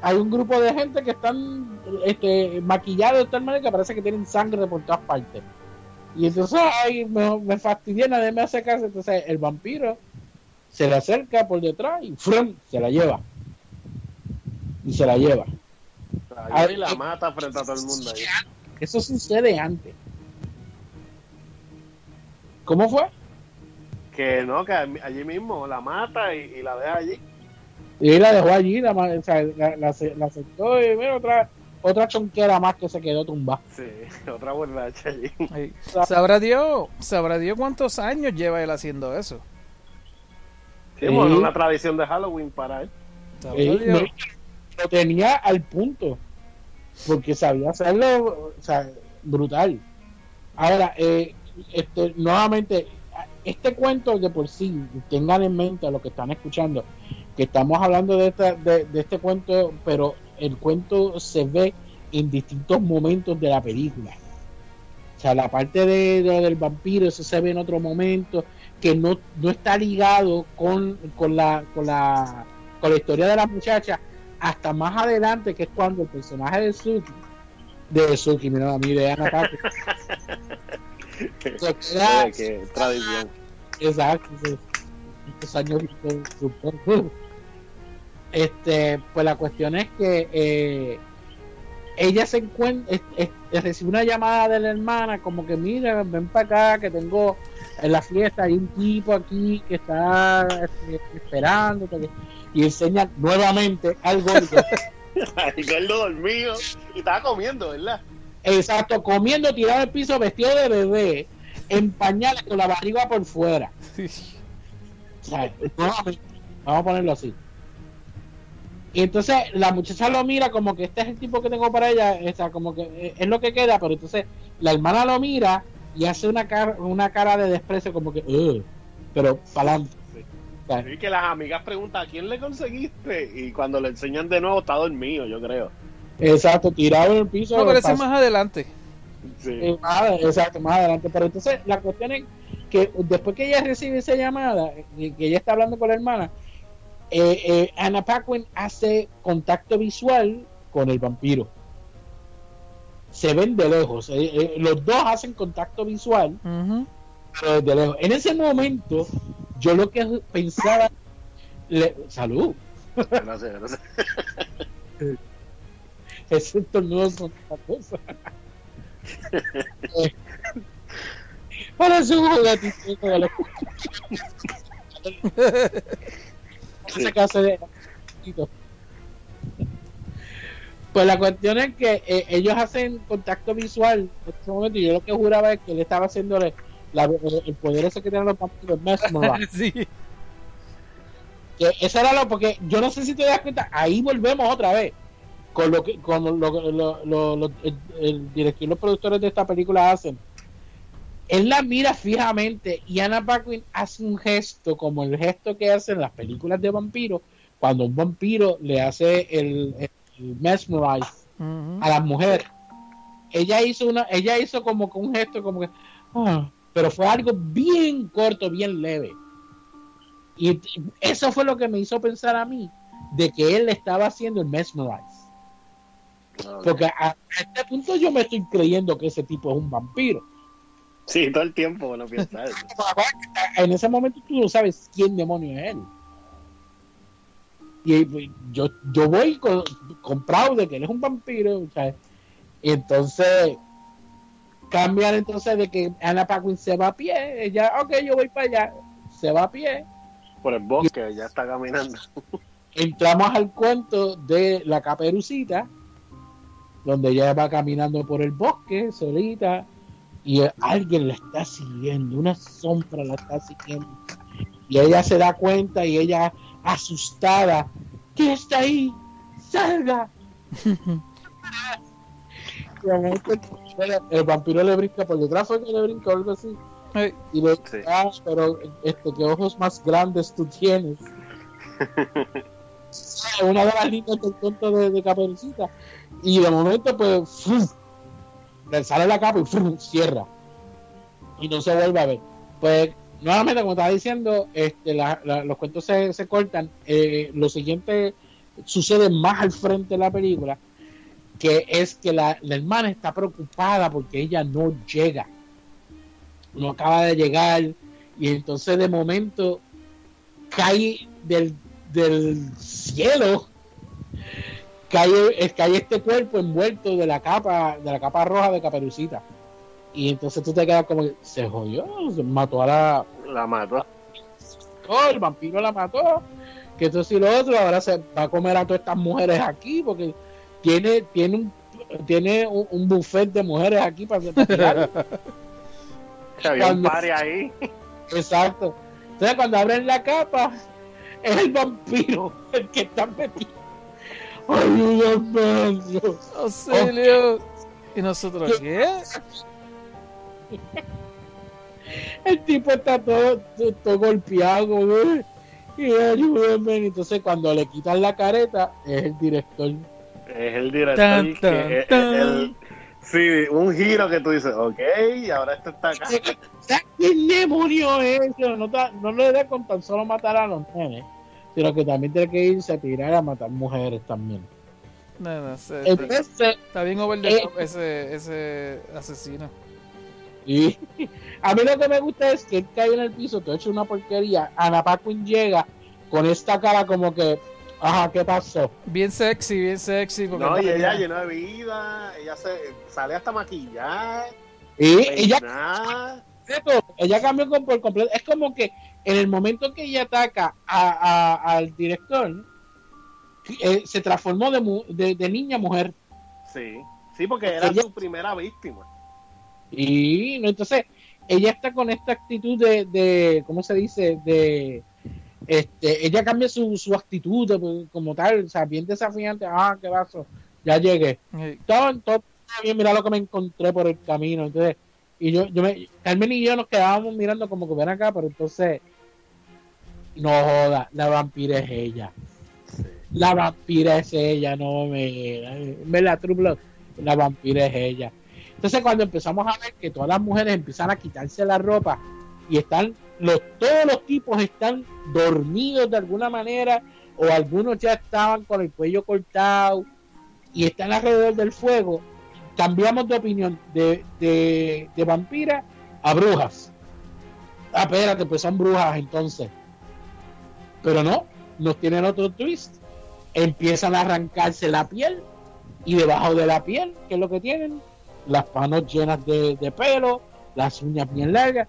hay un grupo de gente que están este, maquillados de tal manera que parece que tienen sangre por todas partes. Y entonces, ay, me, me fastidié, nadie me hace caso. Entonces el vampiro se le acerca por detrás y ¡frum! se la lleva. Y se la lleva. Ahí la mata frente a todo el mundo ahí. Eso sucede antes. ¿Cómo fue? Que no, que allí mismo la mata y, y la deja allí. Y la dejó allí, la, o sea, la, la, la sentó y mira, otra, otra chonquera más que se quedó tumbada. Sí, otra borracha allí. Sabrá Dios, sabrá Dios cuántos años lleva él haciendo eso. Sí, Sí. bueno, una tradición de Halloween para él. Sabrá Dios. no, lo tenía al punto, porque sabía hacerlo, o sea, brutal. Ahora, eh, este, nuevamente, este cuento de por sí, tengan en mente a lo que están escuchando, que estamos hablando de, esta, de, este cuento, pero el cuento se ve en distintos momentos de la película. O sea, la parte de, de- del vampiro, eso se ve en otro momento, que no, no está ligado con, con, la, con, la, con la historia de la muchacha, hasta más adelante, que es cuando el personaje de Suki, de Suki, mira a mí, de Ana Que tradición. Exacto. Muchos años. Este, pues la cuestión es que eh, ella se encuentra, es- es- recibe una llamada de la hermana, como que mira, ven para acá, que tengo en la fiesta, hay un tipo aquí que está este, esperando, y enseña nuevamente al gordo, Ahí gordo dormido. Y estaba comiendo, ¿verdad? Exacto, comiendo tirado al piso, vestido de bebé, en pañales con la barriga por fuera. O sea, nuevamente, vamos a ponerlo así. Y entonces la muchacha lo mira como que este es el tipo que tengo para ella, o sea, como que eh, es lo que queda, pero entonces la hermana lo mira y hace una cara, una cara de desprecio como que, "Ugh", pero para adelante. Y que las amigas preguntan, ¿a quién le conseguiste? Y cuando le enseñan de nuevo, está dormido, yo creo. Exacto, tirado en el piso. No, pero ese más adelante. Sí. eh, exacto, más adelante. Pero entonces la cuestión es que después que ella recibe esa llamada, eh, que ella está hablando con la hermana, eh, eh, Anna Paquin hace contacto visual con el vampiro. Se ven de lejos. eh, eh, los dos hacen contacto visual, Ujú. pero desde lejos. En ese momento, yo lo que pensaba. le- salud. Gracias, gracias. Ese estornudo son otra cosa. Juguetito de los- Ese caso de- Pues la cuestión es que eh, ellos hacen contacto visual en ese momento y yo lo que juraba es que él estaba haciéndole la- el poder ese que tienen los vampiros sí. que eso era lo porque yo no sé si te das cuenta ahí volvemos otra vez con lo que con lo, lo- lo- lo- el, el director y los productores de esta película hacen. Él la mira fijamente y Anna Paquin hace un gesto como el gesto que hacen las películas de vampiros cuando un vampiro le hace el, el mesmerize a las mujeres ella hizo una ella hizo como que un gesto como que ah, pero fue algo bien corto bien leve. Y eso fue lo que me hizo pensar a mí de que él estaba haciendo el mesmerize porque a, a este punto yo me estoy creyendo que ese tipo es un vampiro Sí, todo el tiempo uno piensa eso. en ese momento tú no sabes quién demonio es él y yo, yo voy con, comprado de que él es un vampiro y entonces cambian entonces de que Anna Paquin se va a pie ella ok yo voy para allá se va a pie Por el bosque, ya está caminando. entramos al cuento de la caperucita donde ella va caminando por el bosque solita y alguien la está siguiendo, una sombra la está siguiendo. Y ella se da cuenta y ella asustada, ¿qué está ahí? ¡Salga! El vampiro le brinca por detrás, fue que le brinca o algo así. Y le Sí. dice, ah, pero este, ¿qué ojos más grandes tú tienes? Una de las líneas del tonto de, de Caperucita. Y de momento, pues, ¡fum! le sale la capa y ¡fum! cierra. Y no se vuelve a ver. Pues, nuevamente, como estaba diciendo, este, la- la- los cuentos se, cortan. Eh, lo siguiente sucede más al frente de la película, que es que la, hermana está preocupada porque ella no llega no acaba de llegar y entonces de momento cae del cielo cae, es- cae este cuerpo envuelto de la capa de la capa roja de caperucita y entonces tú te quedas como que se jodió se mató a la La mató. oh, el vampiro la mató que esto y lo otro ahora se va a comer a todas estas mujeres aquí porque tiene tiene un tiene un, un buffet de mujeres aquí para, tirar. Que había un Cuando- party ahí. Exacto. Entonces cuando abren la capa, es el vampiro el que está metido. Ayúdame. Auxilio. Y nosotros, ¿qué? El tipo está todo, todo, todo golpeado. güey. Y ayúdame. Y Entonces cuando le quitan la careta, es el director. Es el director Tan, que tan, es- tan. el- sí, un giro que tú dices, ok, ahora esto está acá. ¿Quién demonio es eso? No, no le da con tan solo matar a los nenes, sino que también tiene que irse a tirar a matar mujeres también. No, no, se- Entonces, está bien over the eh, top ese, ese asesino. Y a mí lo que me gusta es que él cae en el piso, todo hecho una porquería. Ana Paquin llega con esta cara como que, ajá, ¿qué pasó? Bien sexy, bien sexy. porque No, y ella llena de vida, ella se sale hasta maquillar, Y ella, ella cambió con- por completo. Es como que en el momento que ella ataca a- a- al director, eh, se transformó de, mu- de, de niña a mujer. Sí, sí, porque era Ella- su primera víctima. Y no, entonces ella está con esta actitud de, de ¿cómo se dice? De, este, ella cambia su, su actitud de- como tal, o sea, bien desafiante. Ah, qué vaso, ya llegué. Ey, Todo, todo bien, mira lo que me encontré por el camino. Entonces, y yo, yo me, Carmen y yo nos quedábamos mirando como que ven acá, pero entonces, no joda, la vampira es ella. La vampira es ella, no me. me la True Blood, la vampira es ella. Entonces, cuando empezamos a ver que todas las mujeres empiezan a quitarse la ropa y están, los, todos los tipos están dormidos de alguna manera, o algunos ya estaban con el cuello cortado y están alrededor del fuego, cambiamos de opinión de, de, de vampira a brujas. Ah, espérate, pues son brujas entonces. Pero no, nos tienen otro twist. Empiezan a arrancarse la piel y debajo de la piel, ¿qué es lo que tienen? Las manos llenas de, de pelo, las uñas bien largas.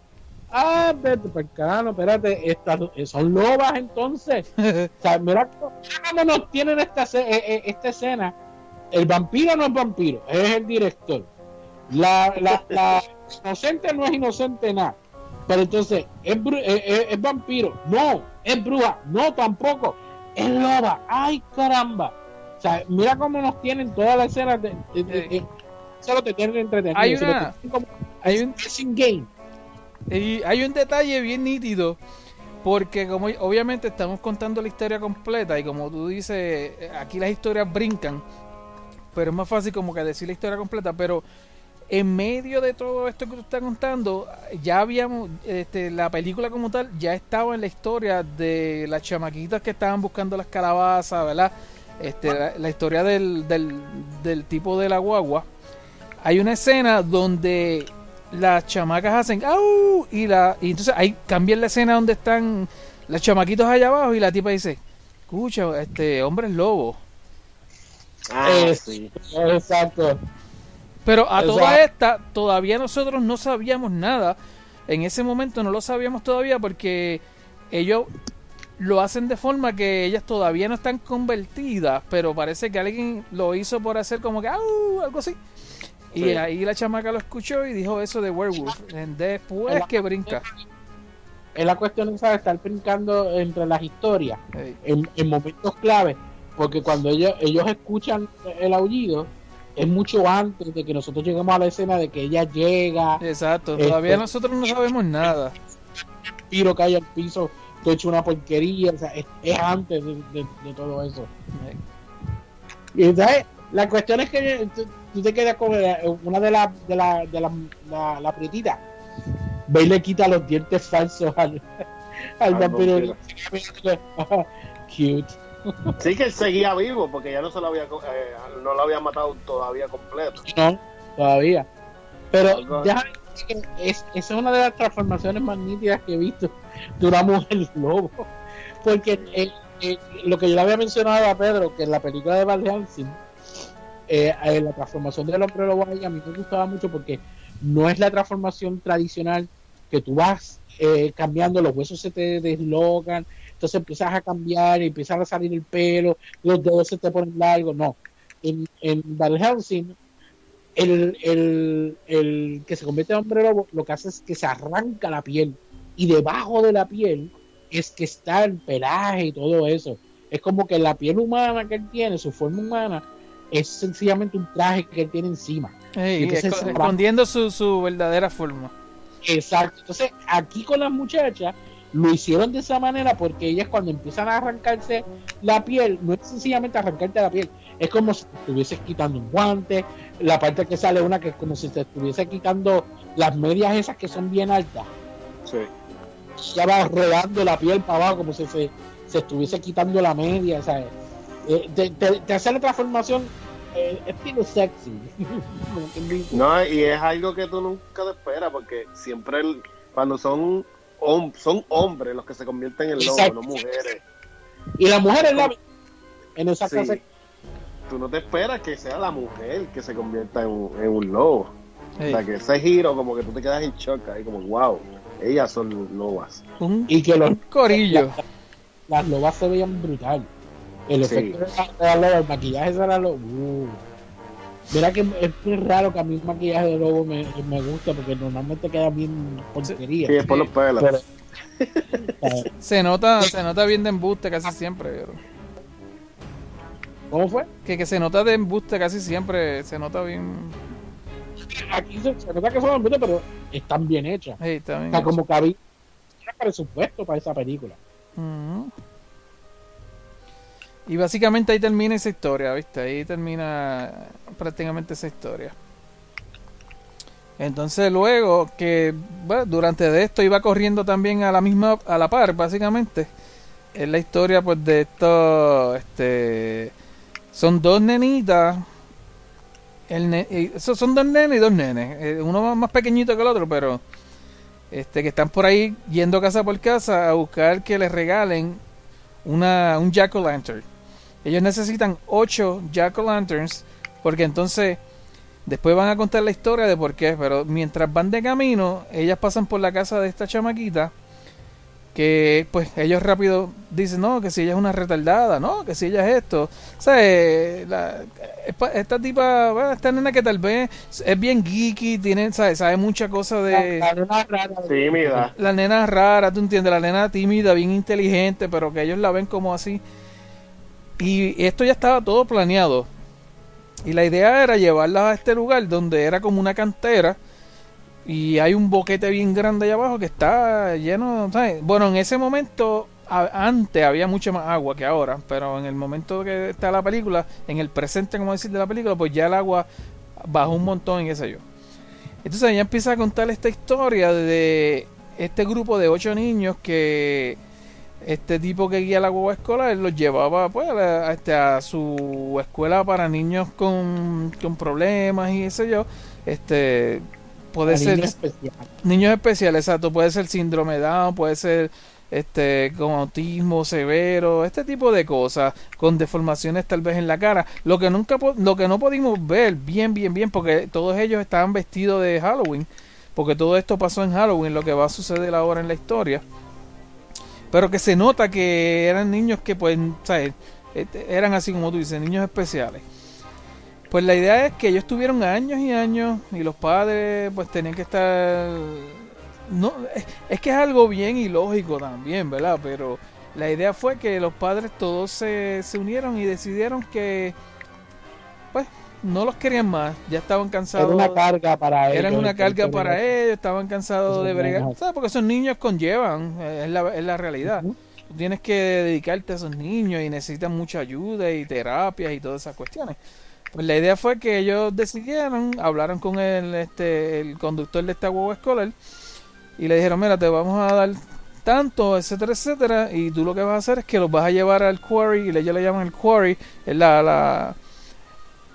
Ah, vete por carajo, espérate, estas son lobas entonces. O sea, mira, cómo- nos tienen esta, eh, eh, esta escena. El vampiro no es vampiro, es el director. La, la, la inocente no es inocente nada. Pero entonces, ¿es, eh, eh, es vampiro? No. ¿Es bruja? No, tampoco. Es loba. ¡Ay, caramba! O sea, mira cómo nos tienen todas las escenas de... de- de- de- solo te tienen entretenido. Hay una- como- hay un- game. Y hay un detalle bien nítido, porque como obviamente estamos contando la historia completa y como tú dices, eh, aquí las historias brincan, pero es más fácil como que decir la historia completa, pero en medio de todo esto que tú estás contando, ya habíamos, este, la película como tal, ya estaba en la historia de las chamaquitas que estaban buscando las calabazas, ¿verdad? Este, la, la historia del, del, del tipo de la guagua. Hay una escena donde las chamacas hacen ¡au! y la y entonces ahí cambian la escena donde están las chamaquitos allá abajo y la tipa dice escucha este hombre es lobo Ah, Eh, sí. Exacto. Pero a toda esta todavía nosotros no sabíamos nada en ese momento no lo sabíamos todavía porque ellos lo hacen de forma que ellas todavía no están convertidas pero parece que alguien lo hizo por hacer como que ¡au! algo así Y ahí la chamaca lo escuchó y dijo eso de werewolf. Después que brinca. Es la cuestión esa de estar brincando entre las historias en, en momentos clave, porque cuando ellos, ellos escuchan el aullido, es mucho antes de que nosotros lleguemos a la escena de que ella llega, Exacto, Este- todavía nosotros no sabemos nada. tiro cae al piso, tú hecho una porquería, o sea, es, es antes de, de- de todo eso. Y entonces, la cuestión es que tú, tú te quedas con una de las de la, de la, la, la prietita. Ve y le quita los dientes falsos al, al Al vampiro. Cute. Sí que él seguía vivo porque ya no se lo había eh, no lo había matado todavía completo. No, todavía. Pero decir que es, esa es una de las transformaciones más nítidas que he visto de una mujer lobo. Porque eh, lo que yo le había mencionado a Pedro, que en la película de Van Helsing, eh, eh, la transformación del hombre lobo ahí a mí me gustaba mucho porque no es la transformación tradicional que tú vas eh, cambiando, los huesos se te deslocan, entonces empiezas a cambiar y empiezas a salir el pelo, los dedos se te ponen largos, no. En, en Van Helsing, el, el, el que se convierte en hombre lobo lo que hace es que se arranca la piel y debajo de la piel es que está el pelaje y todo eso. Es como que la piel humana que él tiene, su forma humana, es sencillamente un traje que él tiene encima. ey, Entonces, escondiendo su, su verdadera forma. Exacto. Entonces, aquí con las muchachas lo hicieron de esa manera porque ellas cuando empiezan a arrancarse la piel, no es sencillamente arrancarte la piel, es como si te estuvieses quitando un guante, la parte que sale una que es como si te estuviese quitando las medias esas que son bien altas, Sí. ya va rodando la piel para abajo como si se, se estuviese quitando la media, ¿sabes? Eh, te, te- te hace la transformación eh, estilo sexy. No, y es algo que tú nunca te esperas porque siempre el- cuando son hom- son hombres los que se convierten en lobos, Exacto. no mujeres. Y la mujer es la en esa Sí. clase Tú no te esperas que sea la mujer que se convierta en, un- en un lobo. O sea, que ese giro como que tú te quedas en shock ahí como, wow, ellas son lobas. un, y que los un corillo. las lobas se veían brutal. El Sí. efecto de la- de la loba, el maquillaje de la loba. uh. Mira que es muy raro que a mí el maquillaje de lobo me, me gusta porque normalmente queda bien porquería. Sí, es por los pelos. Pero- ¿sabes? Se nota, se nota bien de embuste casi siempre. pero- ¿Cómo fue? Que, que se nota de embuste casi siempre. Se nota bien. Aquí se, se nota que son embuste, pero están bien hechas. Está O bien sea, hecho. como que había presupuesto para esa película. Y básicamente ahí termina esa historia, ¿viste? Ahí termina prácticamente esa historia. Entonces luego que durante de esto iba corriendo también a la misma a la par, básicamente. Es la historia pues de esto este son dos nenitas el ne- son dos nenes y dos nenes, eh, uno más pequeñito que el otro, pero este que están por ahí yendo casa por casa a buscar que les regalen una un jack o lantern. Ellos necesitan ocho jack o lanterns porque entonces después van a contar la historia de por qué, pero mientras van de camino, ellas pasan por la casa de esta chamaquita que pues ellos rápido dicen, no, que si ella es una retardada, no, que si ella es esto. O sea, eh, la- esta- esta tipa, bueno, esta nena que tal vez es bien geeky, tiene, sabe, sabe mucha cosa de... La- la nena rara. Tímida. La nena rara, tú entiendes, la nena tímida, bien inteligente, pero que ellos la ven como así. Y esto ya estaba todo planeado. Y la idea era llevarla a este lugar donde era como una cantera. Y hay un boquete bien grande allá abajo que está lleno, ¿sabes? Bueno, en ese momento, antes había mucha más agua que ahora, pero en el momento que está la película, en el presente, como decir, de la película, pues ya el agua bajó un montón y qué sé yo. Entonces ella empieza a contar esta historia de este grupo de ocho niños que este tipo que guía la guagua escolar los llevaba pues a, este, a su escuela para niños con, con problemas y sé yo. Este puede ser niña especial. niños especiales, exacto, puede ser síndrome Down, puede ser este con autismo severo, este tipo de cosas, con deformaciones tal vez en la cara, lo que nunca lo que no pudimos ver bien bien bien porque todos ellos estaban vestidos de Halloween, porque todo esto pasó en Halloween, lo que va a suceder ahora en la historia. Pero que se nota que eran niños que pues, ¿sabes? Eran así como tú dices, niños especiales. Pues la idea es que ellos tuvieron años y años y los padres pues tenían que estar... No, es, que es algo bien ilógico también, ¿verdad? Pero la idea fue que los padres todos se, se unieron y decidieron que no los querían más, ya estaban cansados. Era una carga para ellos. Eran una carga para ellos, estaban cansados de bregar. ¿Sabes? Porque esos niños conllevan, es la, es la realidad. Tú tienes que dedicarte a esos niños y necesitan mucha ayuda y terapias y todas esas cuestiones. Pues la idea fue que ellos decidieron, hablaron con el, este, el conductor de esta guagua escolar y le dijeron, mira, te vamos a dar tanto, etcétera, etcétera, y tú lo que vas a hacer es que los vas a llevar al quarry, y ellos le llaman el quarry, es la, la,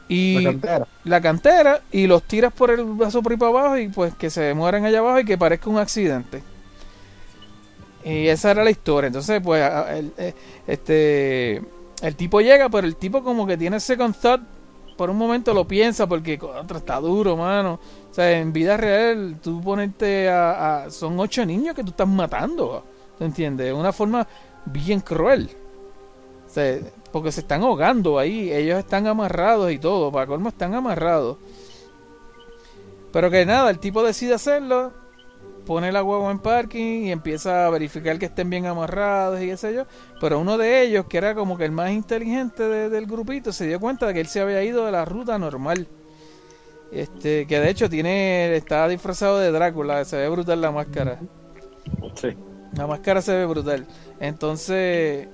y La cantera. la cantera y los tiras por el vaso por ahí para abajo y pues que se mueran allá abajo y que parezca un accidente. Y esa era la historia. Entonces, pues, el, eh, este, el tipo llega, pero el tipo como que tiene second thought. Por un momento lo piensa porque contra está duro, mano. O sea, en vida real, tú ponerte a, a- Son ocho niños que tú estás matando. ¿Te entiendes? De una forma bien cruel. Sea, porque se están ahogando ahí. Ellos están amarrados y todo. Para colmo están amarrados. Pero que nada, el tipo decide hacerlo. Pone la huevo en parking y empieza a verificar que estén bien amarrados y qué sé yo. Pero uno de ellos, que era como que el más inteligente de- del grupito, se dio cuenta de que él se había ido de la ruta normal. Este, que de hecho tiene, está disfrazado de Drácula, se ve brutal la máscara. Sí. La máscara se ve brutal. Entonces,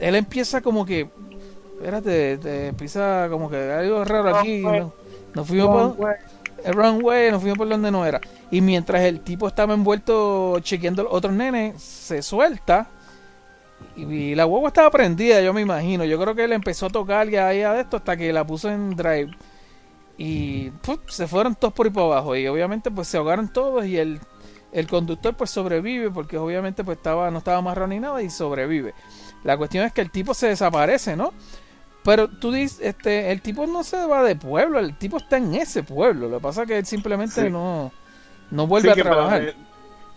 él empieza como que. Espérate, te empieza como que hay algo raro aquí. No, nos fuimos por el wrong way, nos fuimos por donde no era. Y mientras el tipo estaba envuelto chequeando los otros nenes, se suelta. Y, y la huevo estaba prendida, yo me imagino. Yo creo que él empezó a tocar ya ahí a esto hasta que la puso en drive. Y ¡puf! se fueron todos por ahí para abajo. Y obviamente pues se ahogaron todos y el, el conductor pues sobrevive porque obviamente pues estaba no estaba amarrado ni nada y sobrevive. La cuestión es que el tipo se desaparece, ¿no? Pero tú dices, este, el tipo no se va de pueblo, el tipo está en ese pueblo. Lo que pasa es que él simplemente Sí. no, no vuelve Sí, a trabajar. eh,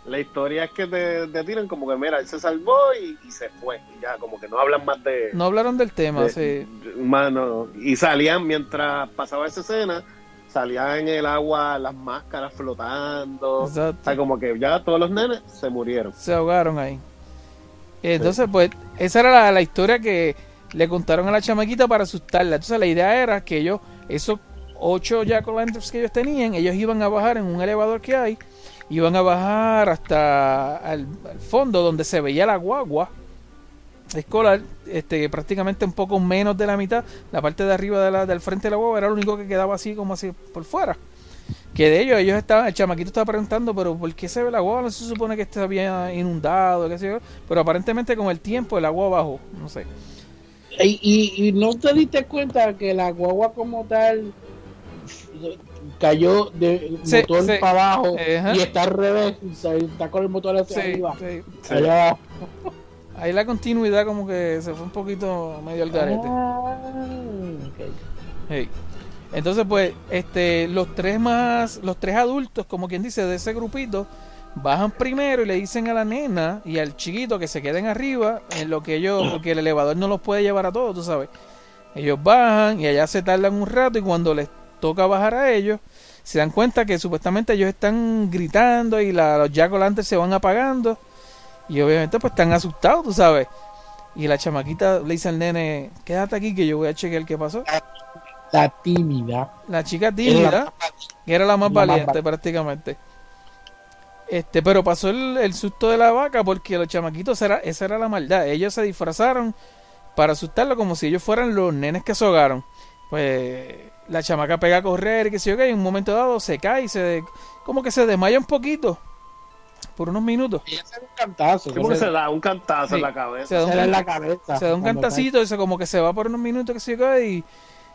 la historia es que te, te tiran como que, mira, él se salvó y, y se fue. Y ya, como que no hablan más de. No hablaron del tema, de- sí. de- más no. Y salían, mientras pasaba esa escena, salían en el agua las máscaras flotando. O Exacto. sea, como que ya todos los nenes se murieron. Se ahogaron ahí. Entonces, pues, esa era la, la historia que le contaron a la chamaquita para asustarla. Entonces, la idea era que ellos, esos ocho jack que ellos tenían, ellos iban a bajar en un elevador que hay, iban a bajar hasta al fondo donde se veía la guagua escolar, este, prácticamente un poco menos de la mitad, la parte de arriba de la, del frente de la guagua era lo único que quedaba así como así por fuera. Que de ellos, ellos estaban, el chamaquito estaba preguntando, pero ¿por qué se ve la guagua? No se supone que está bien inundado, qué sé yo. Pero aparentemente con el tiempo el agua bajó, no sé. Y, y, y no te diste cuenta que la guagua como tal cayó de Sí, motor sí. para abajo Ajá. y está al revés, o sea, está con el motor hacia Sí, arriba. Allá. Ahí la continuidad como que se fue un poquito medio al garete. Ah. Hey. Entonces, pues, este, los tres más, los tres adultos, como quien dice, de ese grupito, bajan primero y le dicen a la nena y al chiquito que se queden arriba, en lo que ellos, porque el elevador no los puede llevar a todos, tú sabes. Ellos bajan y allá se tardan un rato y cuando les toca bajar a ellos, se dan cuenta que supuestamente ellos están gritando y la, los jack se van apagando y obviamente pues están asustados, tú sabes. Y la chamaquita le dice al nene, quédate aquí que yo voy a chequear qué pasó. La tímida. La chica tímida, que era la más La más valiente prácticamente. Este, pero pasó el, el susto de la vaca porque los chamaquitos, era, esa era la maldad. Ellos se disfrazaron para asustarlo como si ellos fueran los nenes que se ahogaron. Pues la chamaca pega a correr, que sé yo qué, y en un momento dado se cae y se, como que se desmaya un poquito por unos minutos. Ella se da un cantazo. Sí, porque se, se da un cantazo Sí. en la cabeza. Se da un, se da en la cabeza. se da un cantacito y se como que se va por unos minutos que sé yo qué, y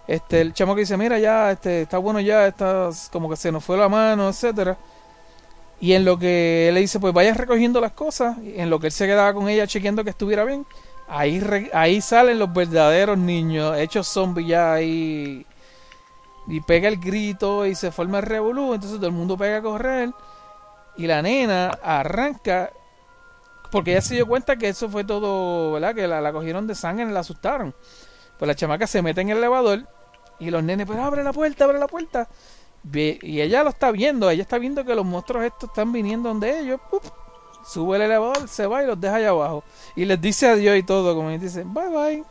este el chamo que dice mira ya este está bueno ya está como que se nos fue la mano etcétera y en lo que él le dice pues vaya recogiendo las cosas en lo que él se quedaba con ella chequeando que estuviera bien ahí ahí salen los verdaderos niños hechos zombies ya ahí y pega el grito y se forma el revolú entonces todo el mundo pega a correr y la nena arranca porque ella se dio cuenta que eso fue todo, ¿verdad? Que la, la cogieron de sangre y la asustaron. Pues la chamaca se mete en el elevador Y los nenes, pero abre la puerta, abre la puerta. Ve- Y ella lo está viendo, ella está viendo que los monstruos estos están viniendo donde ellos. Sube el elevador, se va y los deja allá abajo. Y les dice adiós y todo, como y dice, bye bye.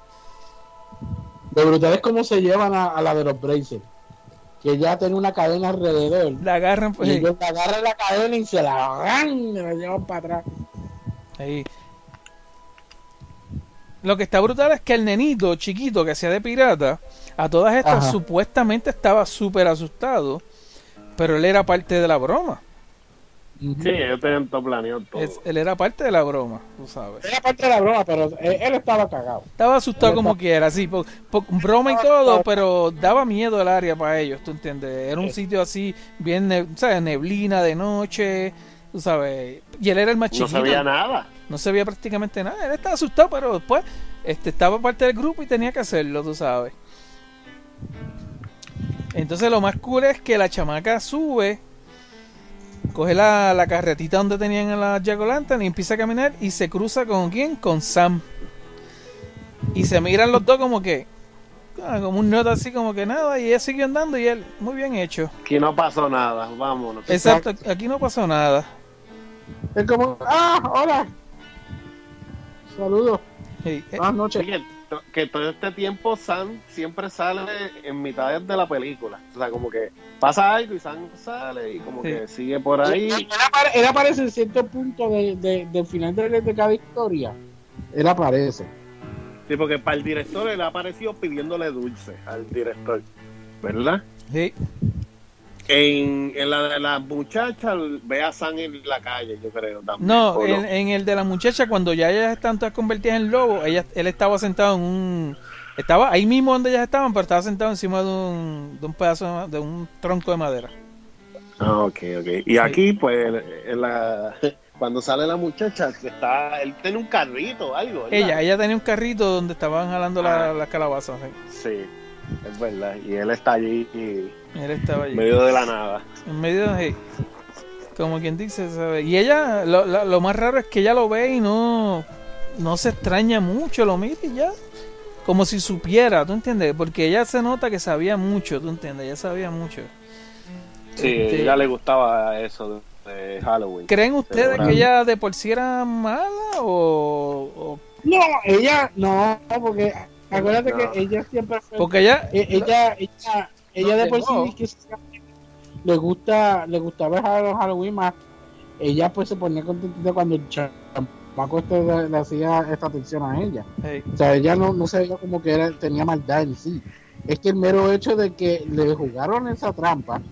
Lo brutal es cómo se llevan a, a la de los Brazers. Que ya tiene una cadena alrededor. La agarran pues, Y ellos agarran la cadena y se la agarran y la llevan para atrás. ahí. Lo que está brutal es que el nenito chiquito que hacía de pirata, a todas estas Ajá. supuestamente estaba súper asustado, pero él era parte de la broma. Sí, ellos tenían todo planeado todo. Es- él era parte de la broma, tú sabes. Era parte de la broma, pero él, él estaba cagado. Estaba asustado Él como estaba- quiera, sí, por, por broma y todo, pero daba miedo el área para ellos, ¿tú entiendes? Era un sitio así, bien, ne- ¿sabes? Neblina de noche, tú sabes. Y él era el más no chiquito. sabía nada. No se veía prácticamente nada. Él estaba asustado, pero después este, estaba parte del grupo y tenía que hacerlo, tú sabes. Entonces lo más cool es que la chamaca sube, coge la, la carretita donde tenían a la Jack O'Lantern y empieza a caminar y se cruza con quién? Con Sam. Y se miran los dos como que, ah, como un nota así como que nada, y ella siguió andando y él, muy bien hecho. Aquí no pasó nada, vámonos. Exacto, aquí no pasó nada. Es como, ah, hola. Saludos. Sí, eh, Buenas noches. Oye, to- que todo este tiempo Sam siempre sale en mitad de la película. O sea, como que pasa algo y Sam sale y como Sí. que sigue por ahí. Él, apare- él aparece en cierto punto de, de- del final de, de cada historia. Él aparece. Sí, porque para el director él apareció pidiéndole dulce al director, ¿verdad? sí. En, en la de la muchacha ve a Sam en la calle, yo creo. También, No, ¿o en, en el de la muchacha, cuando ya ellas están todas convertidas en lobo, ella, él estaba sentado en un... Estaba ahí mismo donde ellas estaban, pero estaba sentado encima de un, de un pedazo, de un tronco de madera. Ah, ok, ok. Y aquí, pues, en la, cuando sale la muchacha, está, él tiene un carrito o algo, ¿verdad? Ella, ella tenía un carrito donde estaban jalando la- Ah. las calabazas. sí. Sí, es verdad. Y él está allí y- Él estaba allí. en medio de la nada. En medio de... Como quien dice, ¿sabe? Y ella, lo, lo- lo más raro es que ella lo ve y no, no se extraña mucho, lo mira y ya. Como si supiera, ¿tú entiendes? Porque ella se nota que sabía mucho, ¿tú entiendes? Ella sabía mucho. Sí, Este- a ella le gustaba eso de, Halloween. ¿Creen ustedes que ella de por sí era mala o...? o- No, ella no, porque acuérdate No. que ella siempre fue. porque ella... e- ella, ella, de por sí que le gusta, le gustaba Hall- Halloween más. Ella pues se ponía contentita cuando el chamaco este le, le hacía esta atención a ella. Hey, O sea, ella no, no se veía como que era, tenía maldad en sí. Es que el mero hecho de que le jugaron esa trampa,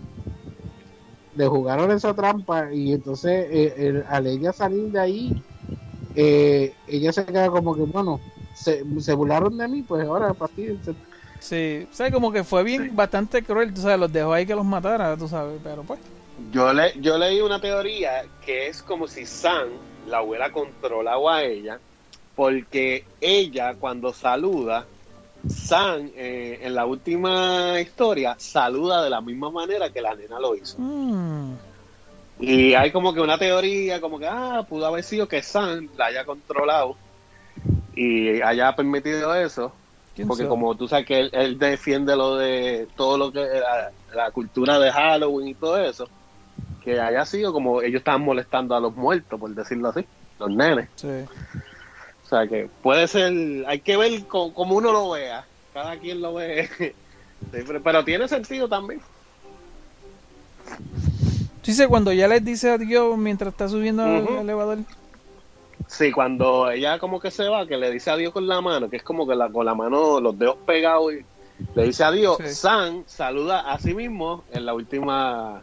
le jugaron esa trampa y entonces eh, al ella salir de ahí, eh, ella se queda como que, bueno, se, se burlaron de mí, pues ahora para ti. se- sí, o sea, como que fue bien bastante cruel, tú sabes, los dejó ahí que los matara, tú sabes, pero pues... Yo, le, yo leí una teoría que es como si Sam la hubiera controlado a ella, porque ella cuando saluda, Sam eh, en la última historia saluda de la misma manera que la nena lo hizo. mm, Y hay como que una teoría, como que, ah, pudo haber sido que Sam la haya controlado y haya permitido eso, ¿quién porque sabe? como tú sabes que él, él defiende lo de todo lo que la, la cultura de Halloween y todo eso, que haya sido como ellos estaban molestando a los muertos, por decirlo así, los nenes. Sí. O sea que puede ser, hay que ver co- como uno lo vea, cada quien lo ve, pero tiene sentido también. Tú dices, cuando ya les dice adiós mientras está subiendo al Ujú. elevador. Sí, cuando ella como que se va, que le dice adiós con la mano, que es como que la, con la mano, los dedos pegados y le dice adiós, Sí. Sam saluda a sí mismo en la última,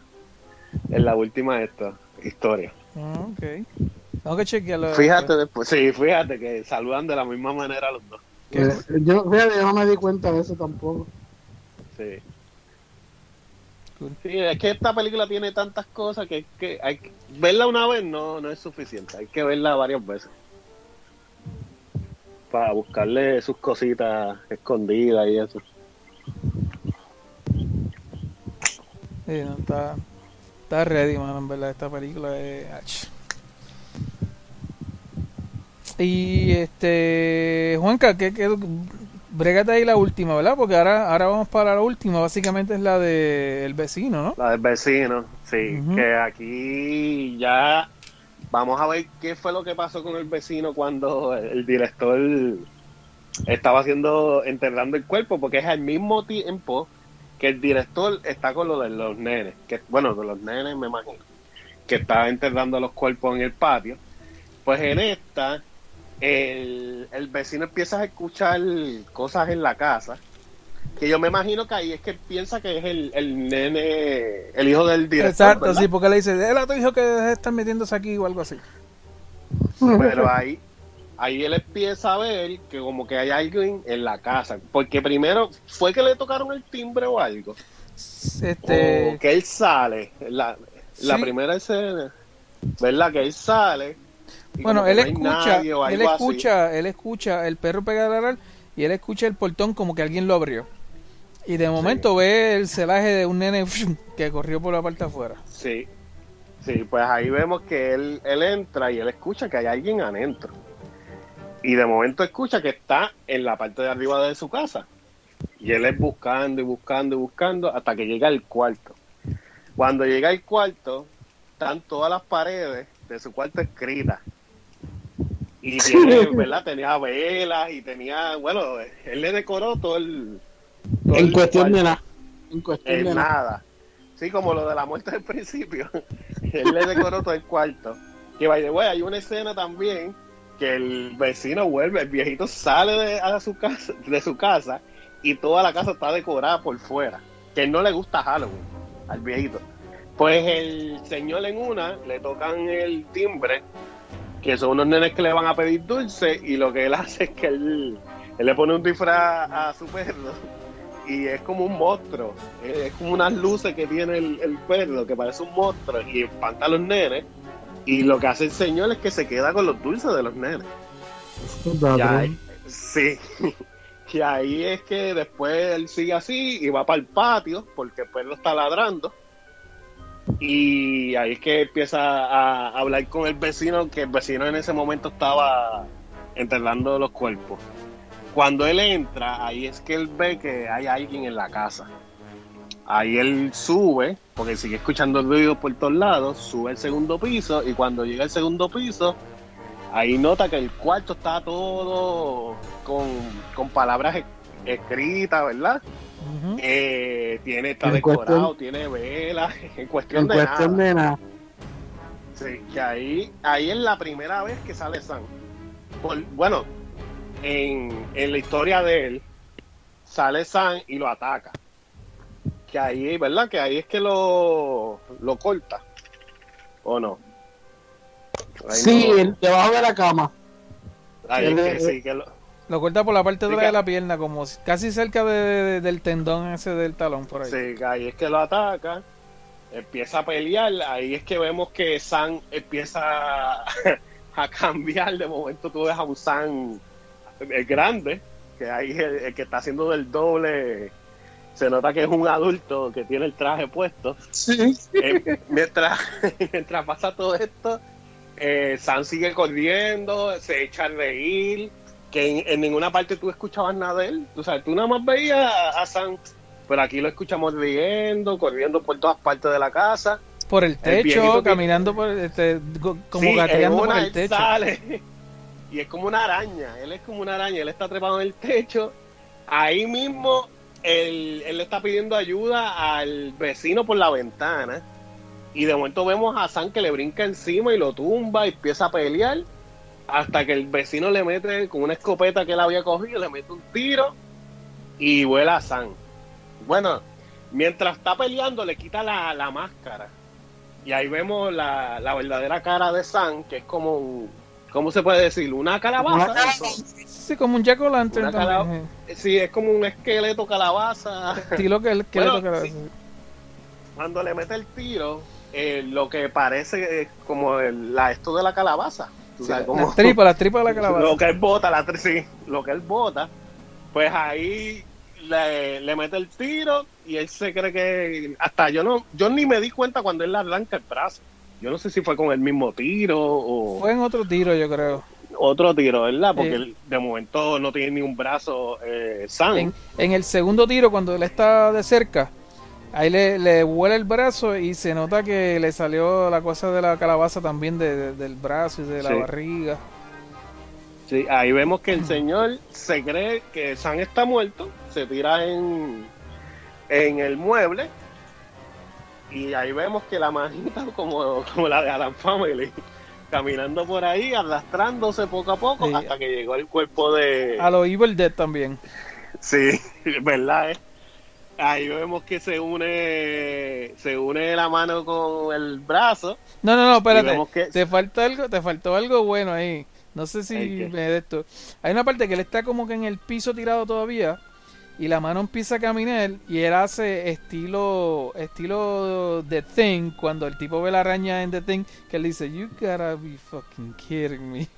en la última esta historia. Ah, ok. Tengo que chequearlo. Fíjate después, sí, fíjate que saludan de la misma manera los dos. Eh, yo, fíjate, yo no me di cuenta de eso tampoco. Sí. Sí, es que esta película tiene tantas cosas que, que hay que verla una vez no, no es suficiente, hay que verla varias veces. Para buscarle sus cositas escondidas y eso. Sí, no, está, está ready, man, en verdad, esta película es... ach. Y este... Juanca, ¿qué, qué- Brégate ahí la última, ¿verdad? Porque ahora, ahora vamos para la última. Básicamente es la de el vecino, ¿no? La del vecino, sí. Que aquí ya vamos a ver qué fue lo que pasó con el vecino cuando el director estaba haciendo, enterrando el cuerpo, porque es al mismo tiempo que el director está con lo de los nenes, que bueno, de los nenes me imagino, que está enterrando los cuerpos en el patio. Pues en esta, el, el vecino empieza a escuchar cosas en la casa, que yo me imagino que ahí es que piensa que es el, el nene, el hijo del director. Exacto, ¿verdad? sí, porque le dice, él a tu hijo que estar metiéndose aquí o algo así. Pero ahí, ahí él empieza a ver que como que hay alguien en la casa. Porque primero fue que le tocaron el timbre o algo. Este, O que él sale. La, la Sí. primera escena, ¿verdad? Que él sale. Y bueno, él no escucha, nadie él escucha, él escucha el perro pegar y él escucha el portón como que alguien lo abrió. Y de momento ve el celaje de un nene que corrió por la parte afuera. Sí. Sí, pues ahí vemos que él, él entra y él escucha que hay alguien adentro. Y de momento escucha que está en la parte de arriba de su casa. Y él es buscando y buscando y buscando hasta que llega al cuarto. Cuando llega al cuarto, están todas las paredes de su cuarto escritas. Y tiene, ¿verdad? Tenía velas y tenía, bueno, él le decoró todo el... todo En el cuestión de nada. En cuestión En de nada. nada. Sí, como lo de la muerte del principio. Él le decoró todo el cuarto. Que the way, hay una escena también que el vecino vuelve, el viejito sale de, a su casa, de su casa y toda la casa está decorada por fuera. Que no le gusta Halloween al viejito. Pues el señor en una le tocan el timbre, que son unos nenes que le van a pedir dulce, y lo que él hace es que él, él le pone un disfraz a su perro y es como un monstruo. Es es como unas luces que tiene el, el perro, que parece un monstruo, y espanta a los nenes. Y lo que hace el señor es que se queda con los dulces de los nenes. Y ahí, sí. Y ahí es que después él sigue así y va para el patio, porque el perro está ladrando. Y ahí es que empieza a hablar con el vecino, que el vecino en ese momento estaba enterrando los cuerpos. Cuando él entra, ahí es que él ve que hay alguien en la casa. Ahí él sube, porque sigue escuchando el ruido por todos lados, sube al segundo piso y cuando llega al segundo piso, ahí nota que el cuarto está todo con, con palabras es- escritas, ¿verdad? Eh, tiene, está En decorado, cuestión- tiene velas, en cuestión En de cuestión nada. de nada. Sí, que ahí, ahí es la primera vez que sale Sam. Por- bueno, en, en la historia de él, sale Sam y lo ataca. Que ahí, ¿verdad? Que ahí es que lo, lo corta. ¿O no? Ahí Sí, no- debajo de la cama. ahí es que sí, que lo, Lo corta por la parte atrás de la pierna, como si- casi cerca de- de- del tendón ese del talón por ahí. Sí, ahí es que lo ataca, empieza a pelear, ahí es que vemos que Sam empieza a, a cambiar, de momento tú ves a un el grande, que ahí es el, el que está haciendo del doble, se nota que es un adulto que tiene el traje puesto. Sí. Eh, mientras, mientras pasa todo esto, eh, Sam sigue corriendo, se echa a reír, que en, en ninguna parte tú escuchabas nada de él. O sea, tú nada más veías a, a Sam, pero aquí lo escuchamos riendo, corriendo por todas partes de la casa. Por el techo, que- caminando por este, como Sí, gateando por el techo. sale, y es como una araña, él es como una araña, él está trepado en el techo. Ahí mismo él, él le está pidiendo ayuda al vecino por la ventana. Y de momento vemos a Sam que le brinca encima y lo tumba y empieza a pelear. Hasta que el vecino le mete con una escopeta que él había cogido, le mete un tiro y vuela a Sam. Bueno, mientras está peleando le quita la, la máscara. Y ahí vemos la, la verdadera cara de Sam, que es como un, ¿cómo se puede decir? Una calabaza. Una calabaza. Sí, como un Jack cala- Sí, es como un esqueleto calabaza. eh. Estilo que el Bueno, toca sí. Cuando le mete el tiro, eh, lo que parece es como el- la, esto de la calabaza. Tú sabes, como- Las tripas, las tripas de la calabaza. Lo que él bota, la, sí, lo que él bota, pues ahí le, le mete el tiro y él se cree que hasta yo no, yo ni me di cuenta cuando él le arranca el brazo. Yo no sé si fue con el mismo tiro o, Fue en otro tiro, yo creo. otro tiro, ¿verdad? Porque él, de momento no tiene ni un brazo eh, Sam. En, en el segundo tiro, cuando él está de cerca, ahí le, le vuela el brazo y se nota que le salió la cosa de la calabaza también de- de- del brazo y de la Sí. barriga. Sí, ahí vemos que el señor se cree que Sam está muerto, se tira en, en el mueble y ahí vemos que la manita como, como la de Adam Family, caminando por ahí, arrastrándose poco a poco Sí. hasta que llegó el cuerpo de... A lo Evil Dead también. Sí, verdad, eh? Ahí vemos que se une se une la mano con el brazo. No, no, no, espérate. que- Te falta algo, te faltó algo bueno ahí. No sé si me de esto. Hay una parte que él está como que en el piso tirado todavía y la mano empieza a caminar y él hace estilo estilo The Thing cuando el tipo ve la araña en The Thing que él dice You gotta be fucking kidding me.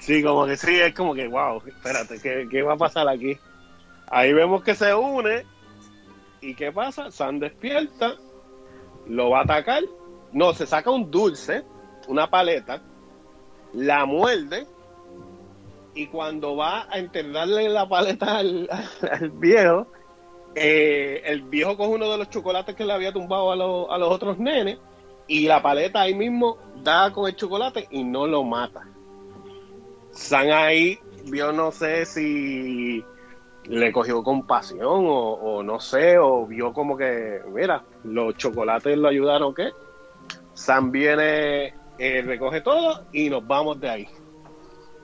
Sí, como que sí, es como que, wow, espérate, ¿qué, qué va a pasar aquí? Ahí vemos que se une. ¿Y qué pasa? Sam despierta, lo va a atacar. No, se saca un dulce, una paleta, la muerde. Y cuando va a enterrarle la paleta al, viejo, eh, el viejo coge uno de los chocolates que le había tumbado a, a los otros nenes. Y la paleta ahí mismo da con el chocolate y no lo mata. San ahí vio, no sé si le cogió compasión o, o no sé, o vio como que, mira, los chocolates lo ayudaron, ¿qué? Sam viene, eh, recoge todo y nos vamos de ahí.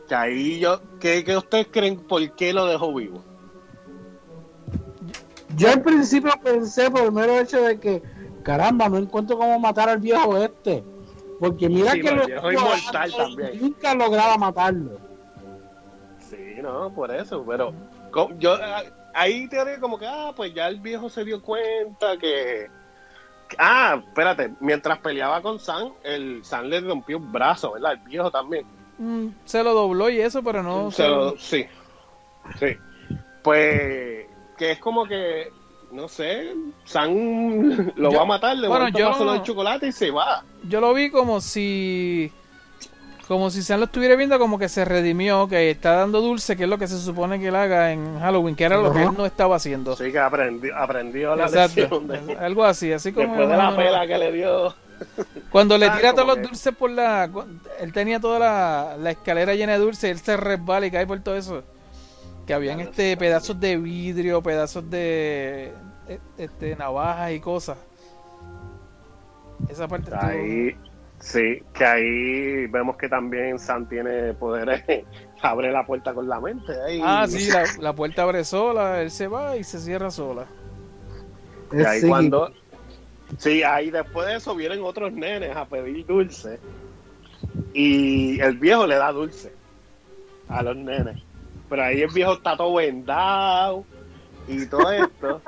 Que ahí yo, ¿qué, qué ustedes creen por qué lo dejó vivo? Yo al principio pensé por el mero hecho de que, caramba, no encuentro cómo matar al viejo este. Porque mira Sí, que lo viejo inmortal también. nunca lograba matarlo. Sí, no, por eso, pero yo ah, ahí te como que, ah, pues ya el viejo se dio cuenta que... Ah, espérate, mientras peleaba con Sam, el Sam le rompió un brazo, ¿verdad? El viejo también. Mm, se lo dobló y eso, pero no. Se lo- sí, sí. Pues que es como que, no sé, Sam lo Yo- va a matar, le bueno, bueno, yo- pasa lo del chocolate y se va. Yo lo vi como si. Como si Sam lo estuviera viendo como que se redimió, que está dando dulce, que es lo que se supone que él haga en Halloween, que era lo que él no estaba haciendo. Así que aprendió, aprendió la Exacto. lección de- Algo así, así como. después de la pela que le dio. Cuando le Ah, tira todos los que- dulces por la. Él tenía toda la, la escalera llena de dulces, él se resbala y cae por todo eso. Que habían Claro, este sí. pedazos de vidrio, pedazos de. eh, Este, navajas y cosas. Esa parte estuvo- Ahí, sí, que ahí vemos que también Sam tiene poderes, abre la puerta con la mente. Ahí. Ah, sí, la, la puerta abre sola, él se va y se cierra sola. Y ahí Sí. cuando. Sí, ahí después de eso vienen otros nenes a pedir dulce. Y el viejo le da dulce a los nenes. Pero ahí el viejo está todo vendado y todo esto.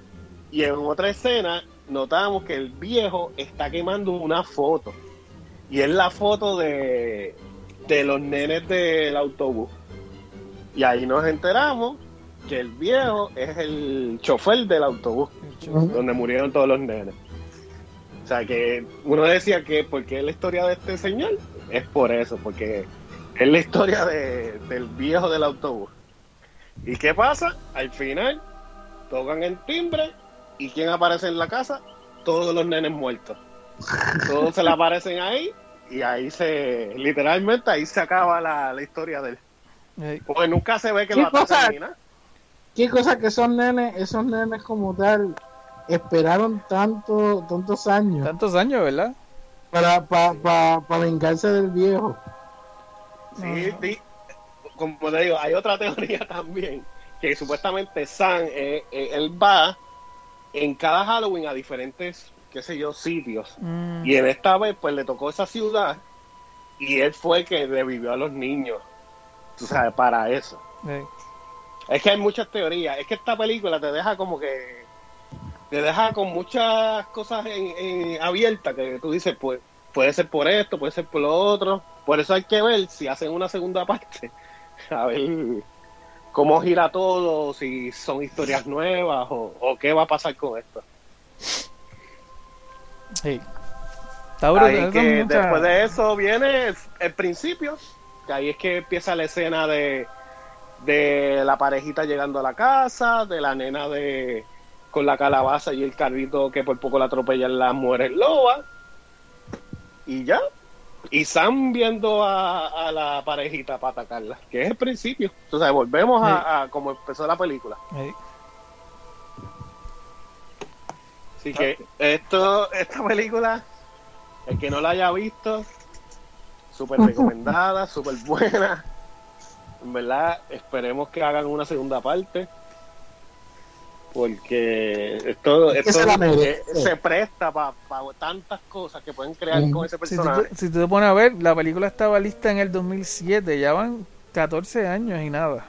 y en otra escena notamos que el viejo está quemando una foto. Y es la foto de, de los nenes del autobús. Y ahí nos enteramos que el viejo es el chofer del autobús donde murieron todos los nenes. O sea que uno decía que porque es la historia de este señor, es por eso, porque es la historia de- del viejo del autobús. ¿Y qué pasa? Al final tocan el timbre y ¿quién aparece en la casa? Todos los nenes muertos. Todos se le aparecen ahí y ahí se, literalmente ahí se acaba la, la historia de él. Eh, Porque nunca se ve que ¿Qué lo cosa? nada. Qué cosa que esos nenes, esos nenes como tal, esperaron tanto, tantos años tantos años, ¿verdad? para, para, para, para vengarse del viejo. Sí, sí. Como te digo, hay otra teoría también, que supuestamente Sam, eh, eh, él va en cada Halloween a diferentes, qué sé yo, sitios. Mm, Y en esta vez, pues le tocó esa ciudad y él fue el que revivió a los niños. Tú sabes, para eso. Es que hay muchas teorías. Es que esta película te deja como que. Te deja con muchas cosas en, en- abiertas que tú dices, pues puede ser por esto, puede ser por lo otro. Por eso hay que ver si hacen una segunda parte. A ver cómo gira todo, si son historias nuevas o, o qué va a pasar con esto. Sí. Está brutal, Ahí que después de eso viene el, el principio, que ahí es que empieza la escena de, de la parejita llegando a la casa, de la nena de con la calabaza y el carrito que por poco la atropellan las mujeres lobas. Y ya. Y Sam viendo a, a la parejita para atacarla, que es el principio. Entonces volvemos a, a como empezó la película. Así que esto, esta película, el que no la haya visto, súper recomendada, súper buena. En verdad, esperemos que hagan una segunda parte. Porque esto, esto se eh, se presta para tantas cosas que pueden crear con ese si, tú, personaje. si tú te pones a ver, la película estaba lista en el 2007, ya van 14 años y nada.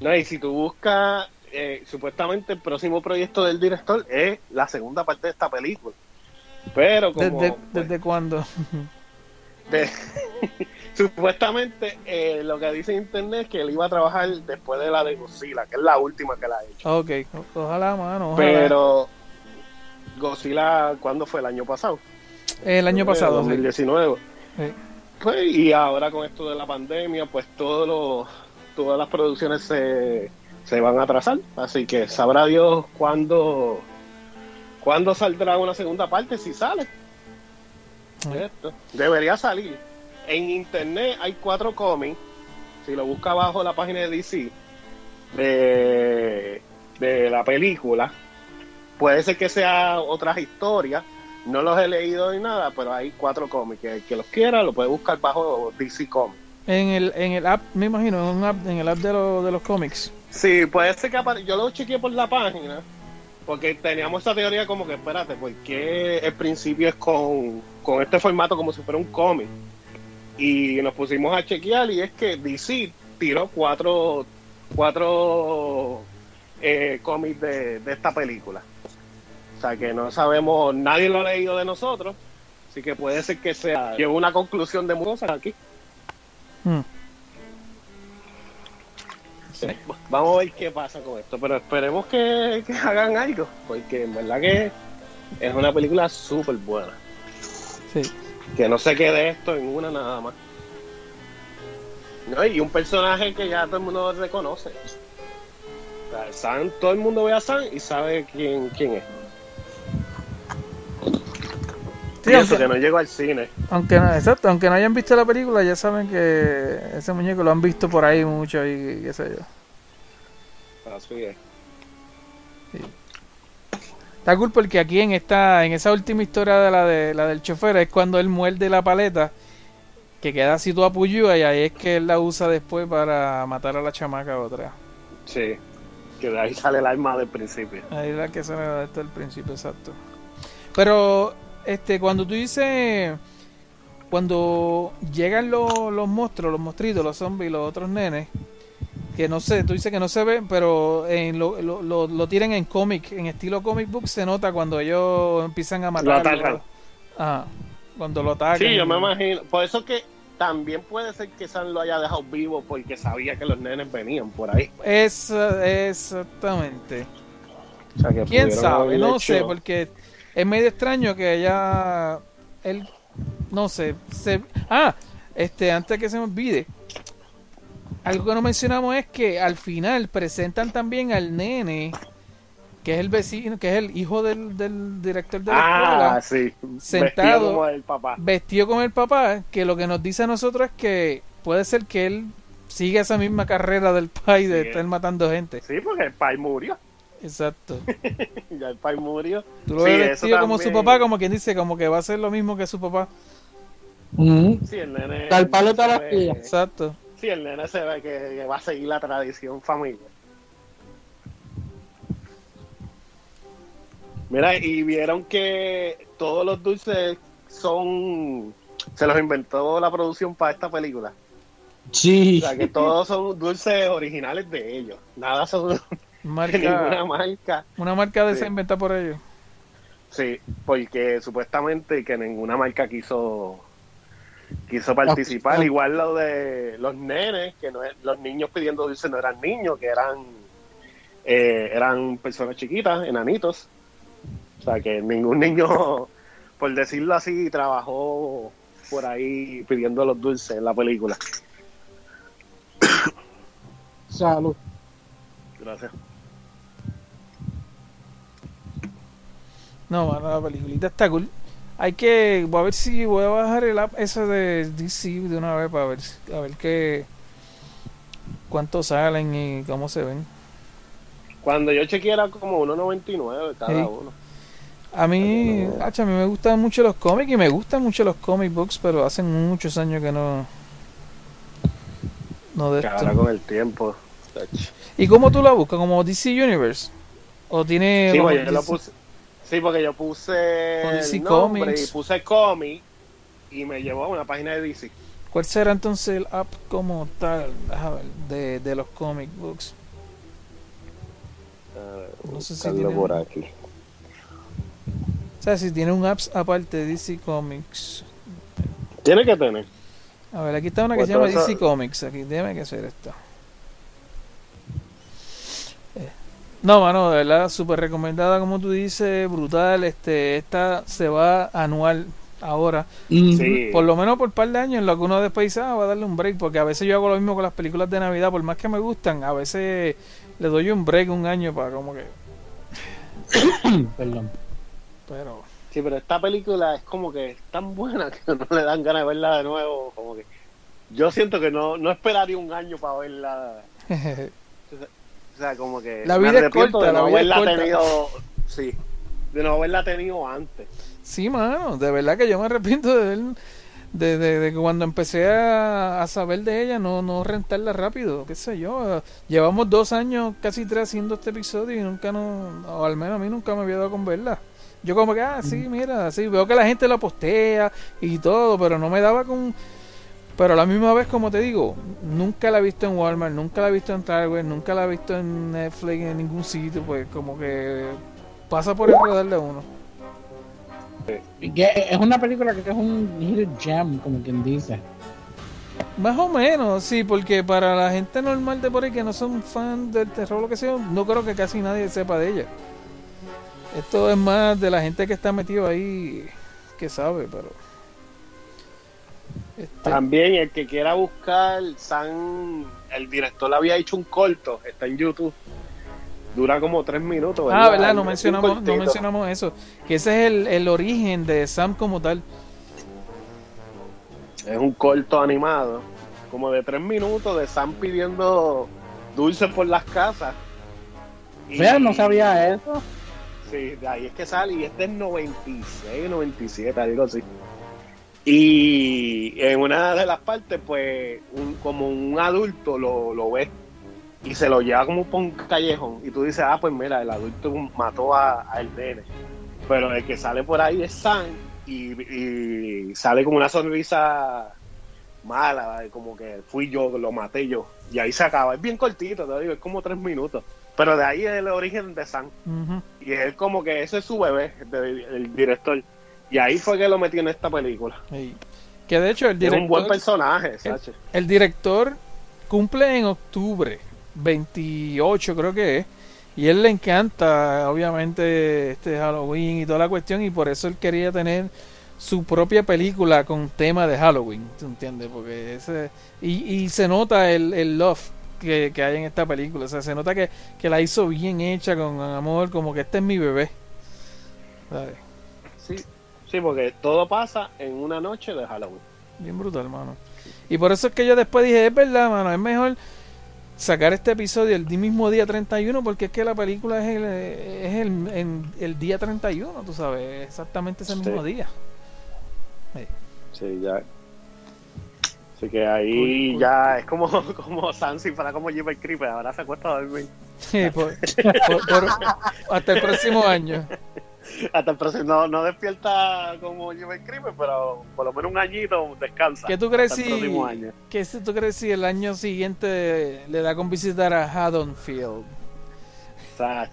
No, y si tú buscas, eh, supuestamente el próximo proyecto del director es la segunda parte de esta película. Pero como ¿Desde, pues, desde cuándo? de- supuestamente eh, lo que dice internet es que él iba a trabajar después de la de Godzilla, que es la última que la ha hecho. ok, ojalá, mano. Ojalá. Pero Godzilla, ¿cuándo fue? El año pasado. el año pasado, sí. 2019. Sí. Pues, y ahora con esto de la pandemia, pues todos los, todas las producciones se, se van a atrasar. Así que sabrá Dios cuándo, cuándo saldrá una segunda parte, si sale. esto. Debería salir. En internet hay cuatro cómics. Si lo busca abajo la página de DC de, de la película, puede ser que sea otras historias. No los he leído ni nada, pero hay cuatro cómics. Que el que los quiera lo puede buscar bajo DC Comics. En el, en el app, me imagino, en, un app, en el app de, lo- de los cómics. Sí, puede ser que apare- yo lo chequeé por la página, porque teníamos esa teoría como que, espérate, ¿por qué el principio es con, con este formato como si fuera un cómic? Y nos pusimos a chequear y es que DC tiró cuatro, cuatro eh, cómics de, de esta película. O sea que no sabemos, nadie lo ha leído de nosotros, así que puede ser que sea, llevo una conclusión de muchas aquí. Vamos a ver qué pasa con esto, pero esperemos que, que hagan algo, porque en verdad que es una película súper buena. Sí. Que no se quede esto en una nada más. No, y un personaje que ya todo el mundo reconoce. O sea, Sam, todo el mundo ve a Sam y sabe quién, quién es. Sí, y eso aunque- que no llegó al cine. Aunque no, exacto, aunque no hayan visto la película, ya saben que ese muñeco lo han visto por ahí mucho y qué sé yo. Así es. Está cool porque aquí en esta, en esa última historia de la de la del chofer es cuando él muerde la paleta que queda así toda puyúa y ahí es que él la usa después para matar a la chamaca otra. Sí. Que de ahí sale el arma del principio. Ahí es la que sale desde el principio, exacto. Pero, este, cuando tú dices, cuando llegan los, los monstruos, los monstruitos, los zombies, los otros nenes, que no sé, tú dices que no se ven, pero en lo, lo, lo, lo tiran en cómic, en estilo comic book se nota cuando ellos empiezan a Lo matar. atacan. Ajá, cuando lo atacan. Sí, yo me imagino. Por eso que también puede ser que Sam lo haya dejado vivo porque sabía que los nenes venían por ahí. Es, exactamente. O sea, que ¿Quién sabe? No hecho- sé, porque es medio extraño que ella, él, no sé, se, ah, este, antes que se me olvide, algo que no mencionamos es que al final presentan también al nene, que es el vecino, que es el hijo del, del director de la Ah, escuela, sí. sentado. Vestido como el papá. vestido con el papá, que lo que nos dice a nosotros es que puede ser que él siga esa misma carrera del pai de Sí. estar matando gente. Sí, porque el pai murió. Exacto. ya el pai murió. Tú lo Sí, ves vestido como su papá, como quien dice, como que va a ser lo mismo que su papá. Mm. Sí, el nene. Tal palo, tal ve- astilla. Exacto. Sí, el nene se ve que, que va a seguir la tradición familiar. Mira, y vieron que todos los dulces son. Se los inventó la producción para esta película. Sí. O sea, que todos son dulces originales de ellos. Nada son de ninguna Marca, marca. una marca de Sí. esa inventada por ellos. Sí, porque supuestamente que ninguna marca quiso quiso participar. Igual lo de los nenes, que no es- los niños pidiendo dulce no eran niños, que eran eh, eran personas chiquitas, enanitos. O sea que ningún niño, por decirlo así, trabajó por ahí pidiendo los dulces en la película. Salud. Gracias. No, mano, la peliculita está cool. Hay que, voy a ver si voy a bajar el app ese de DC de una vez para ver, a ver qué, cuántos salen y cómo se ven. Cuando yo chequeé era como 1.99 cada Sí. uno. A mí, hacha, a mí me gustan mucho los cómics y me gustan mucho los comic books, pero hace muchos años que no, no de esto. con el tiempo. ¿Y cómo tú la buscas? ¿Como DC Universe? ¿O tiene Sí, porque yo lo puse. Sí, porque yo puse DC el nombre Comics. y puse cómic y me llevó a una página de DC. ¿Cuál será entonces el app como tal de, de los comic books? A ver, No sé si tiene- por aquí. O sea, si tiene un apps aparte de DC Comics. Tiene que tener. A ver, aquí está una que Pues se llama DC Comics. Aquí, déjame que hacer esto. Eh, No, mano, de verdad, súper recomendada, como tú dices, brutal. Este, esta se va anual ahora. Sí. Por lo menos por un par de años, en lo que uno después dice, ah, va a darle un break, porque a veces yo hago lo mismo con las películas de Navidad, por más que me gustan, a veces le doy un break un año para como que... Perdón. Pero... Sí, pero esta película es como que es tan buena que no le dan ganas de verla de nuevo. Como que yo siento que no, no esperaría un año para verla. O sea, como que La me vida es corta, de la no vida es haberla corta. tenido. Sí, de no haberla tenido antes. sí, mano, de verdad que yo me arrepiento de ver... De, de, de que cuando empecé a, a saber de ella, no, no rentarla rápido, qué sé yo. Llevamos dos años, casi tres, haciendo este episodio y nunca no, o al menos a mí nunca me había dado con verla. Yo como que, ah, sí, mira, sí, veo que la gente lo postea y todo, pero no me daba con... Pero a la misma vez, como te digo, nunca la he visto en Walmart, nunca la he visto en Target, nunca la he visto en Netflix, en ningún sitio, pues como que pasa por el radar de uno. Es una película que es un hidden gem, como quien dice. Más o menos, sí, porque para la gente normal de por ahí que no son fan del terror o lo que sea, no creo que casi nadie sepa de ella. Esto es más de la gente que está metido ahí que sabe, pero... Este, También el que quiera buscar, San, el director le había hecho un corto, está en YouTube. Dura como tres minutos. ah, ¿verdad? No mencionamos, no mencionamos eso. Que ese es el, el origen de Sam como tal. Es un corto animado, como de tres minutos de Sam pidiendo dulces por las casas. Y- Vea, no sabía eso. Sí, de ahí es que sale y este es 96, 97, algo así. Y en una de las partes, pues, un- como un adulto lo, lo ve y se lo lleva como por un callejón. Y tú dices, ah, pues mira, el adulto mató a, a el nene. Pero el que sale por ahí es Sam y, y sale como una sonrisa mala, como que fui yo, lo maté yo. Y ahí se acaba. Es bien cortito, te digo, es como tres minutos. Pero de ahí es el origen de Sam. Ujú. Y él como que ese es su bebé, el director. Y ahí fue que lo metió en esta película. Sí. Que de hecho el Es director... un buen personaje, Sache. El director cumple en octubre 28 creo que es y él le encanta obviamente este Halloween y toda la cuestión y por eso él quería tener su propia película con tema de Halloween, ¿tú entiendes? Porque ese y, y se nota el, el love que, que hay en esta película, o sea, se nota que, que la hizo bien hecha con amor, como que este es mi bebé. ¿sabes? Sí, sí, porque todo pasa en una noche de Halloween. Bien brutal, hermano. Y por eso es que yo después dije, es verdad, mano, es mejor sacar este episodio el mismo día 31 porque es que la película es el, es el, en- el día 31, tú sabes, exactamente ese mismo Sí. día. Sí, ya. Así que ahí ya es como, como Sansi para como Jeepers Creeper. Ahora se acuesta a dormir. Sí, por- por- por- hasta el próximo año. Hasta el próximo. No, no despierta como Jeepers Creeper, pero por lo menos un añito descansa. ¿Qué tú crees si, el próximo año. qué tú crees si el año siguiente le da con visitar a Haddonfield? Sach.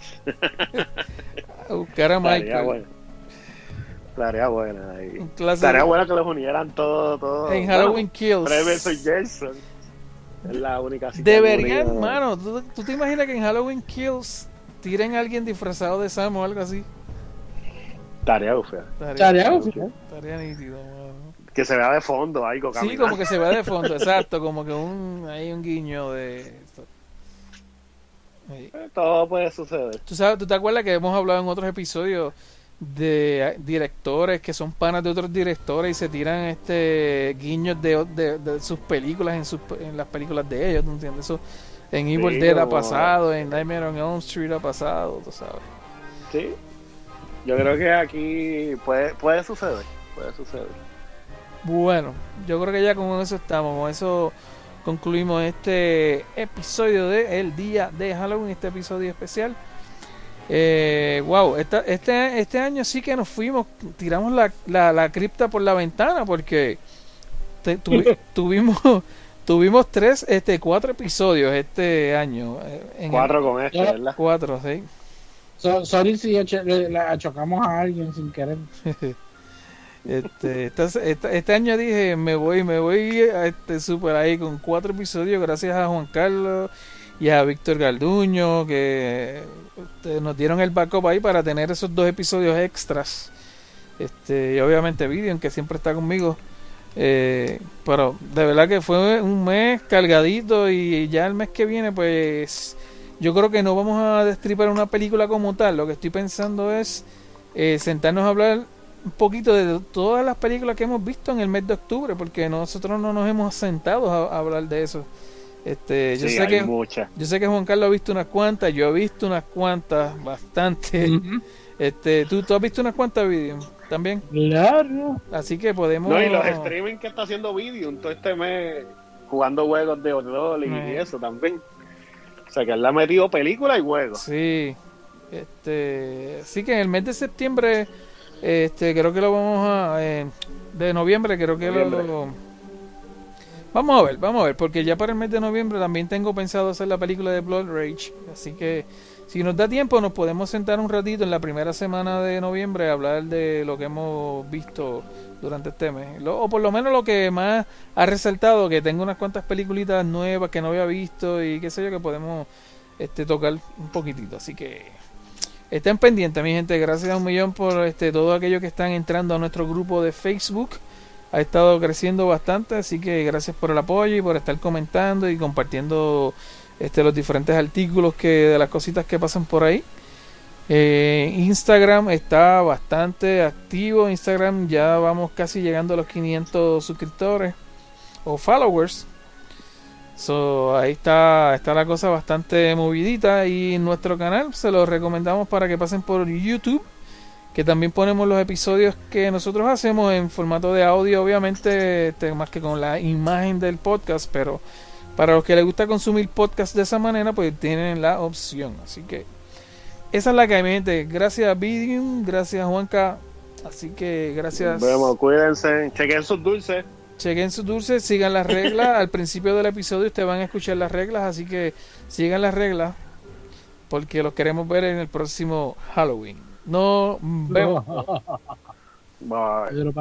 A buscar a Michael. buena. Estaría buena ahí. Clase Estaría bueno que los unieran todos. Todo, en Halloween Kills. Fred versus Jason. Es la única unida. hermano. ¿tú, tú te imaginas que en Halloween Kills tiren a alguien disfrazado de Sam o algo así? Tarea fea. Tarea, estaría nítido. Que se vea de fondo algo Sí, caminando. como que se ve de fondo, exacto, como que un hay un guiño de Sí. Todo puede suceder. ¿Tú, sabes, ¿Tú te acuerdas que hemos hablado en otros episodios de eh, directores que son panas de otros directores y se tiran este guiños de, de- de sus películas en, sus, en las películas de ellos, ¿tú entiendes? Eso en Evil Sí, Dead ha pasado, en Nightmare on Elm Street ha pasado, tú sabes. Sí. Yo creo que aquí puede, puede suceder. Puede suceder. Bueno, yo creo que ya con eso estamos, con eso concluimos este episodio de El Día de Halloween, este episodio especial. Eh, wow, esta- este, este año sí que nos fuimos, tiramos la, la, la cripta por la ventana porque te- tuvimos tuvimos tres, este, cuatro episodios este año. eh, el- Cuatro con este. ¿verdad? cuatro, sí. So- sorry si achocamos a alguien sin querer. Este, esta- este año dije, me voy, me voy a este super ahí con cuatro episodios gracias a Juan Carlos y a Víctor Galduño que este, nos dieron el backup ahí para tener esos dos episodios extras. Este, y obviamente Vivian que siempre está conmigo. Eh, pero de verdad que fue un mes cargadito y ya el mes que viene pues yo creo que no vamos a destripar una película como tal. Lo que estoy pensando es eh, sentarnos a hablar un poquito de todas las películas que hemos visto en el mes de octubre, porque nosotros no nos hemos sentado a, a hablar de eso. Este, yo Sí, sé hay que muchas. yo sé que Juan Carlos ha visto unas cuantas, yo he visto unas cuantas, bastante. Este, tú, tú has visto unas cuantas vídeos también, Claro. así que podemos. No, y los streaming que está haciendo vídeo todo este mes jugando juegos de horror y Eh. eso también. O sea que él le ha metido película y juegos. Sí, este, sí que en el mes de septiembre, este, creo que lo vamos a, eh, de noviembre, creo que lo, lo- vamos a ver, vamos a ver, porque ya para el mes de noviembre también tengo pensado hacer la película de Blood Rage, así que si nos da tiempo nos podemos sentar un ratito en la primera semana de noviembre a hablar de lo que hemos visto durante este mes, Lo- o por lo menos lo que más ha resaltado, que tengo unas cuantas peliculitas nuevas que no había visto y qué sé yo que podemos este tocar un poquitito. Así que estén pendientes, mi gente. Gracias a un millón por este todos aquellos que están entrando a nuestro grupo de Facebook. Ha estado creciendo bastante, así que gracias por el apoyo y por estar comentando y compartiendo este los diferentes artículos que de las cositas que pasan por ahí. Eh, Instagram está bastante activo. Instagram ya vamos casi llegando a los 500 suscriptores o followers. So, ahí está, está la cosa bastante movidita y nuestro canal se lo recomendamos para que pasen por YouTube, que también ponemos los episodios que nosotros hacemos en formato de audio, obviamente, este, más que con la imagen del podcast, pero para los que les gusta consumir podcast de esa manera, pues tienen la opción. Así que esa es la que hay, mi gente. Gracias Vidium, gracias Juanca. Así que gracias. Nos vemos, cuídense, chequen sus dulces. Chequen sus dulces, sigan las reglas. Al principio del episodio ustedes van a escuchar las reglas, así que sigan las reglas porque los queremos ver en el próximo Halloween. No vemos. Bye.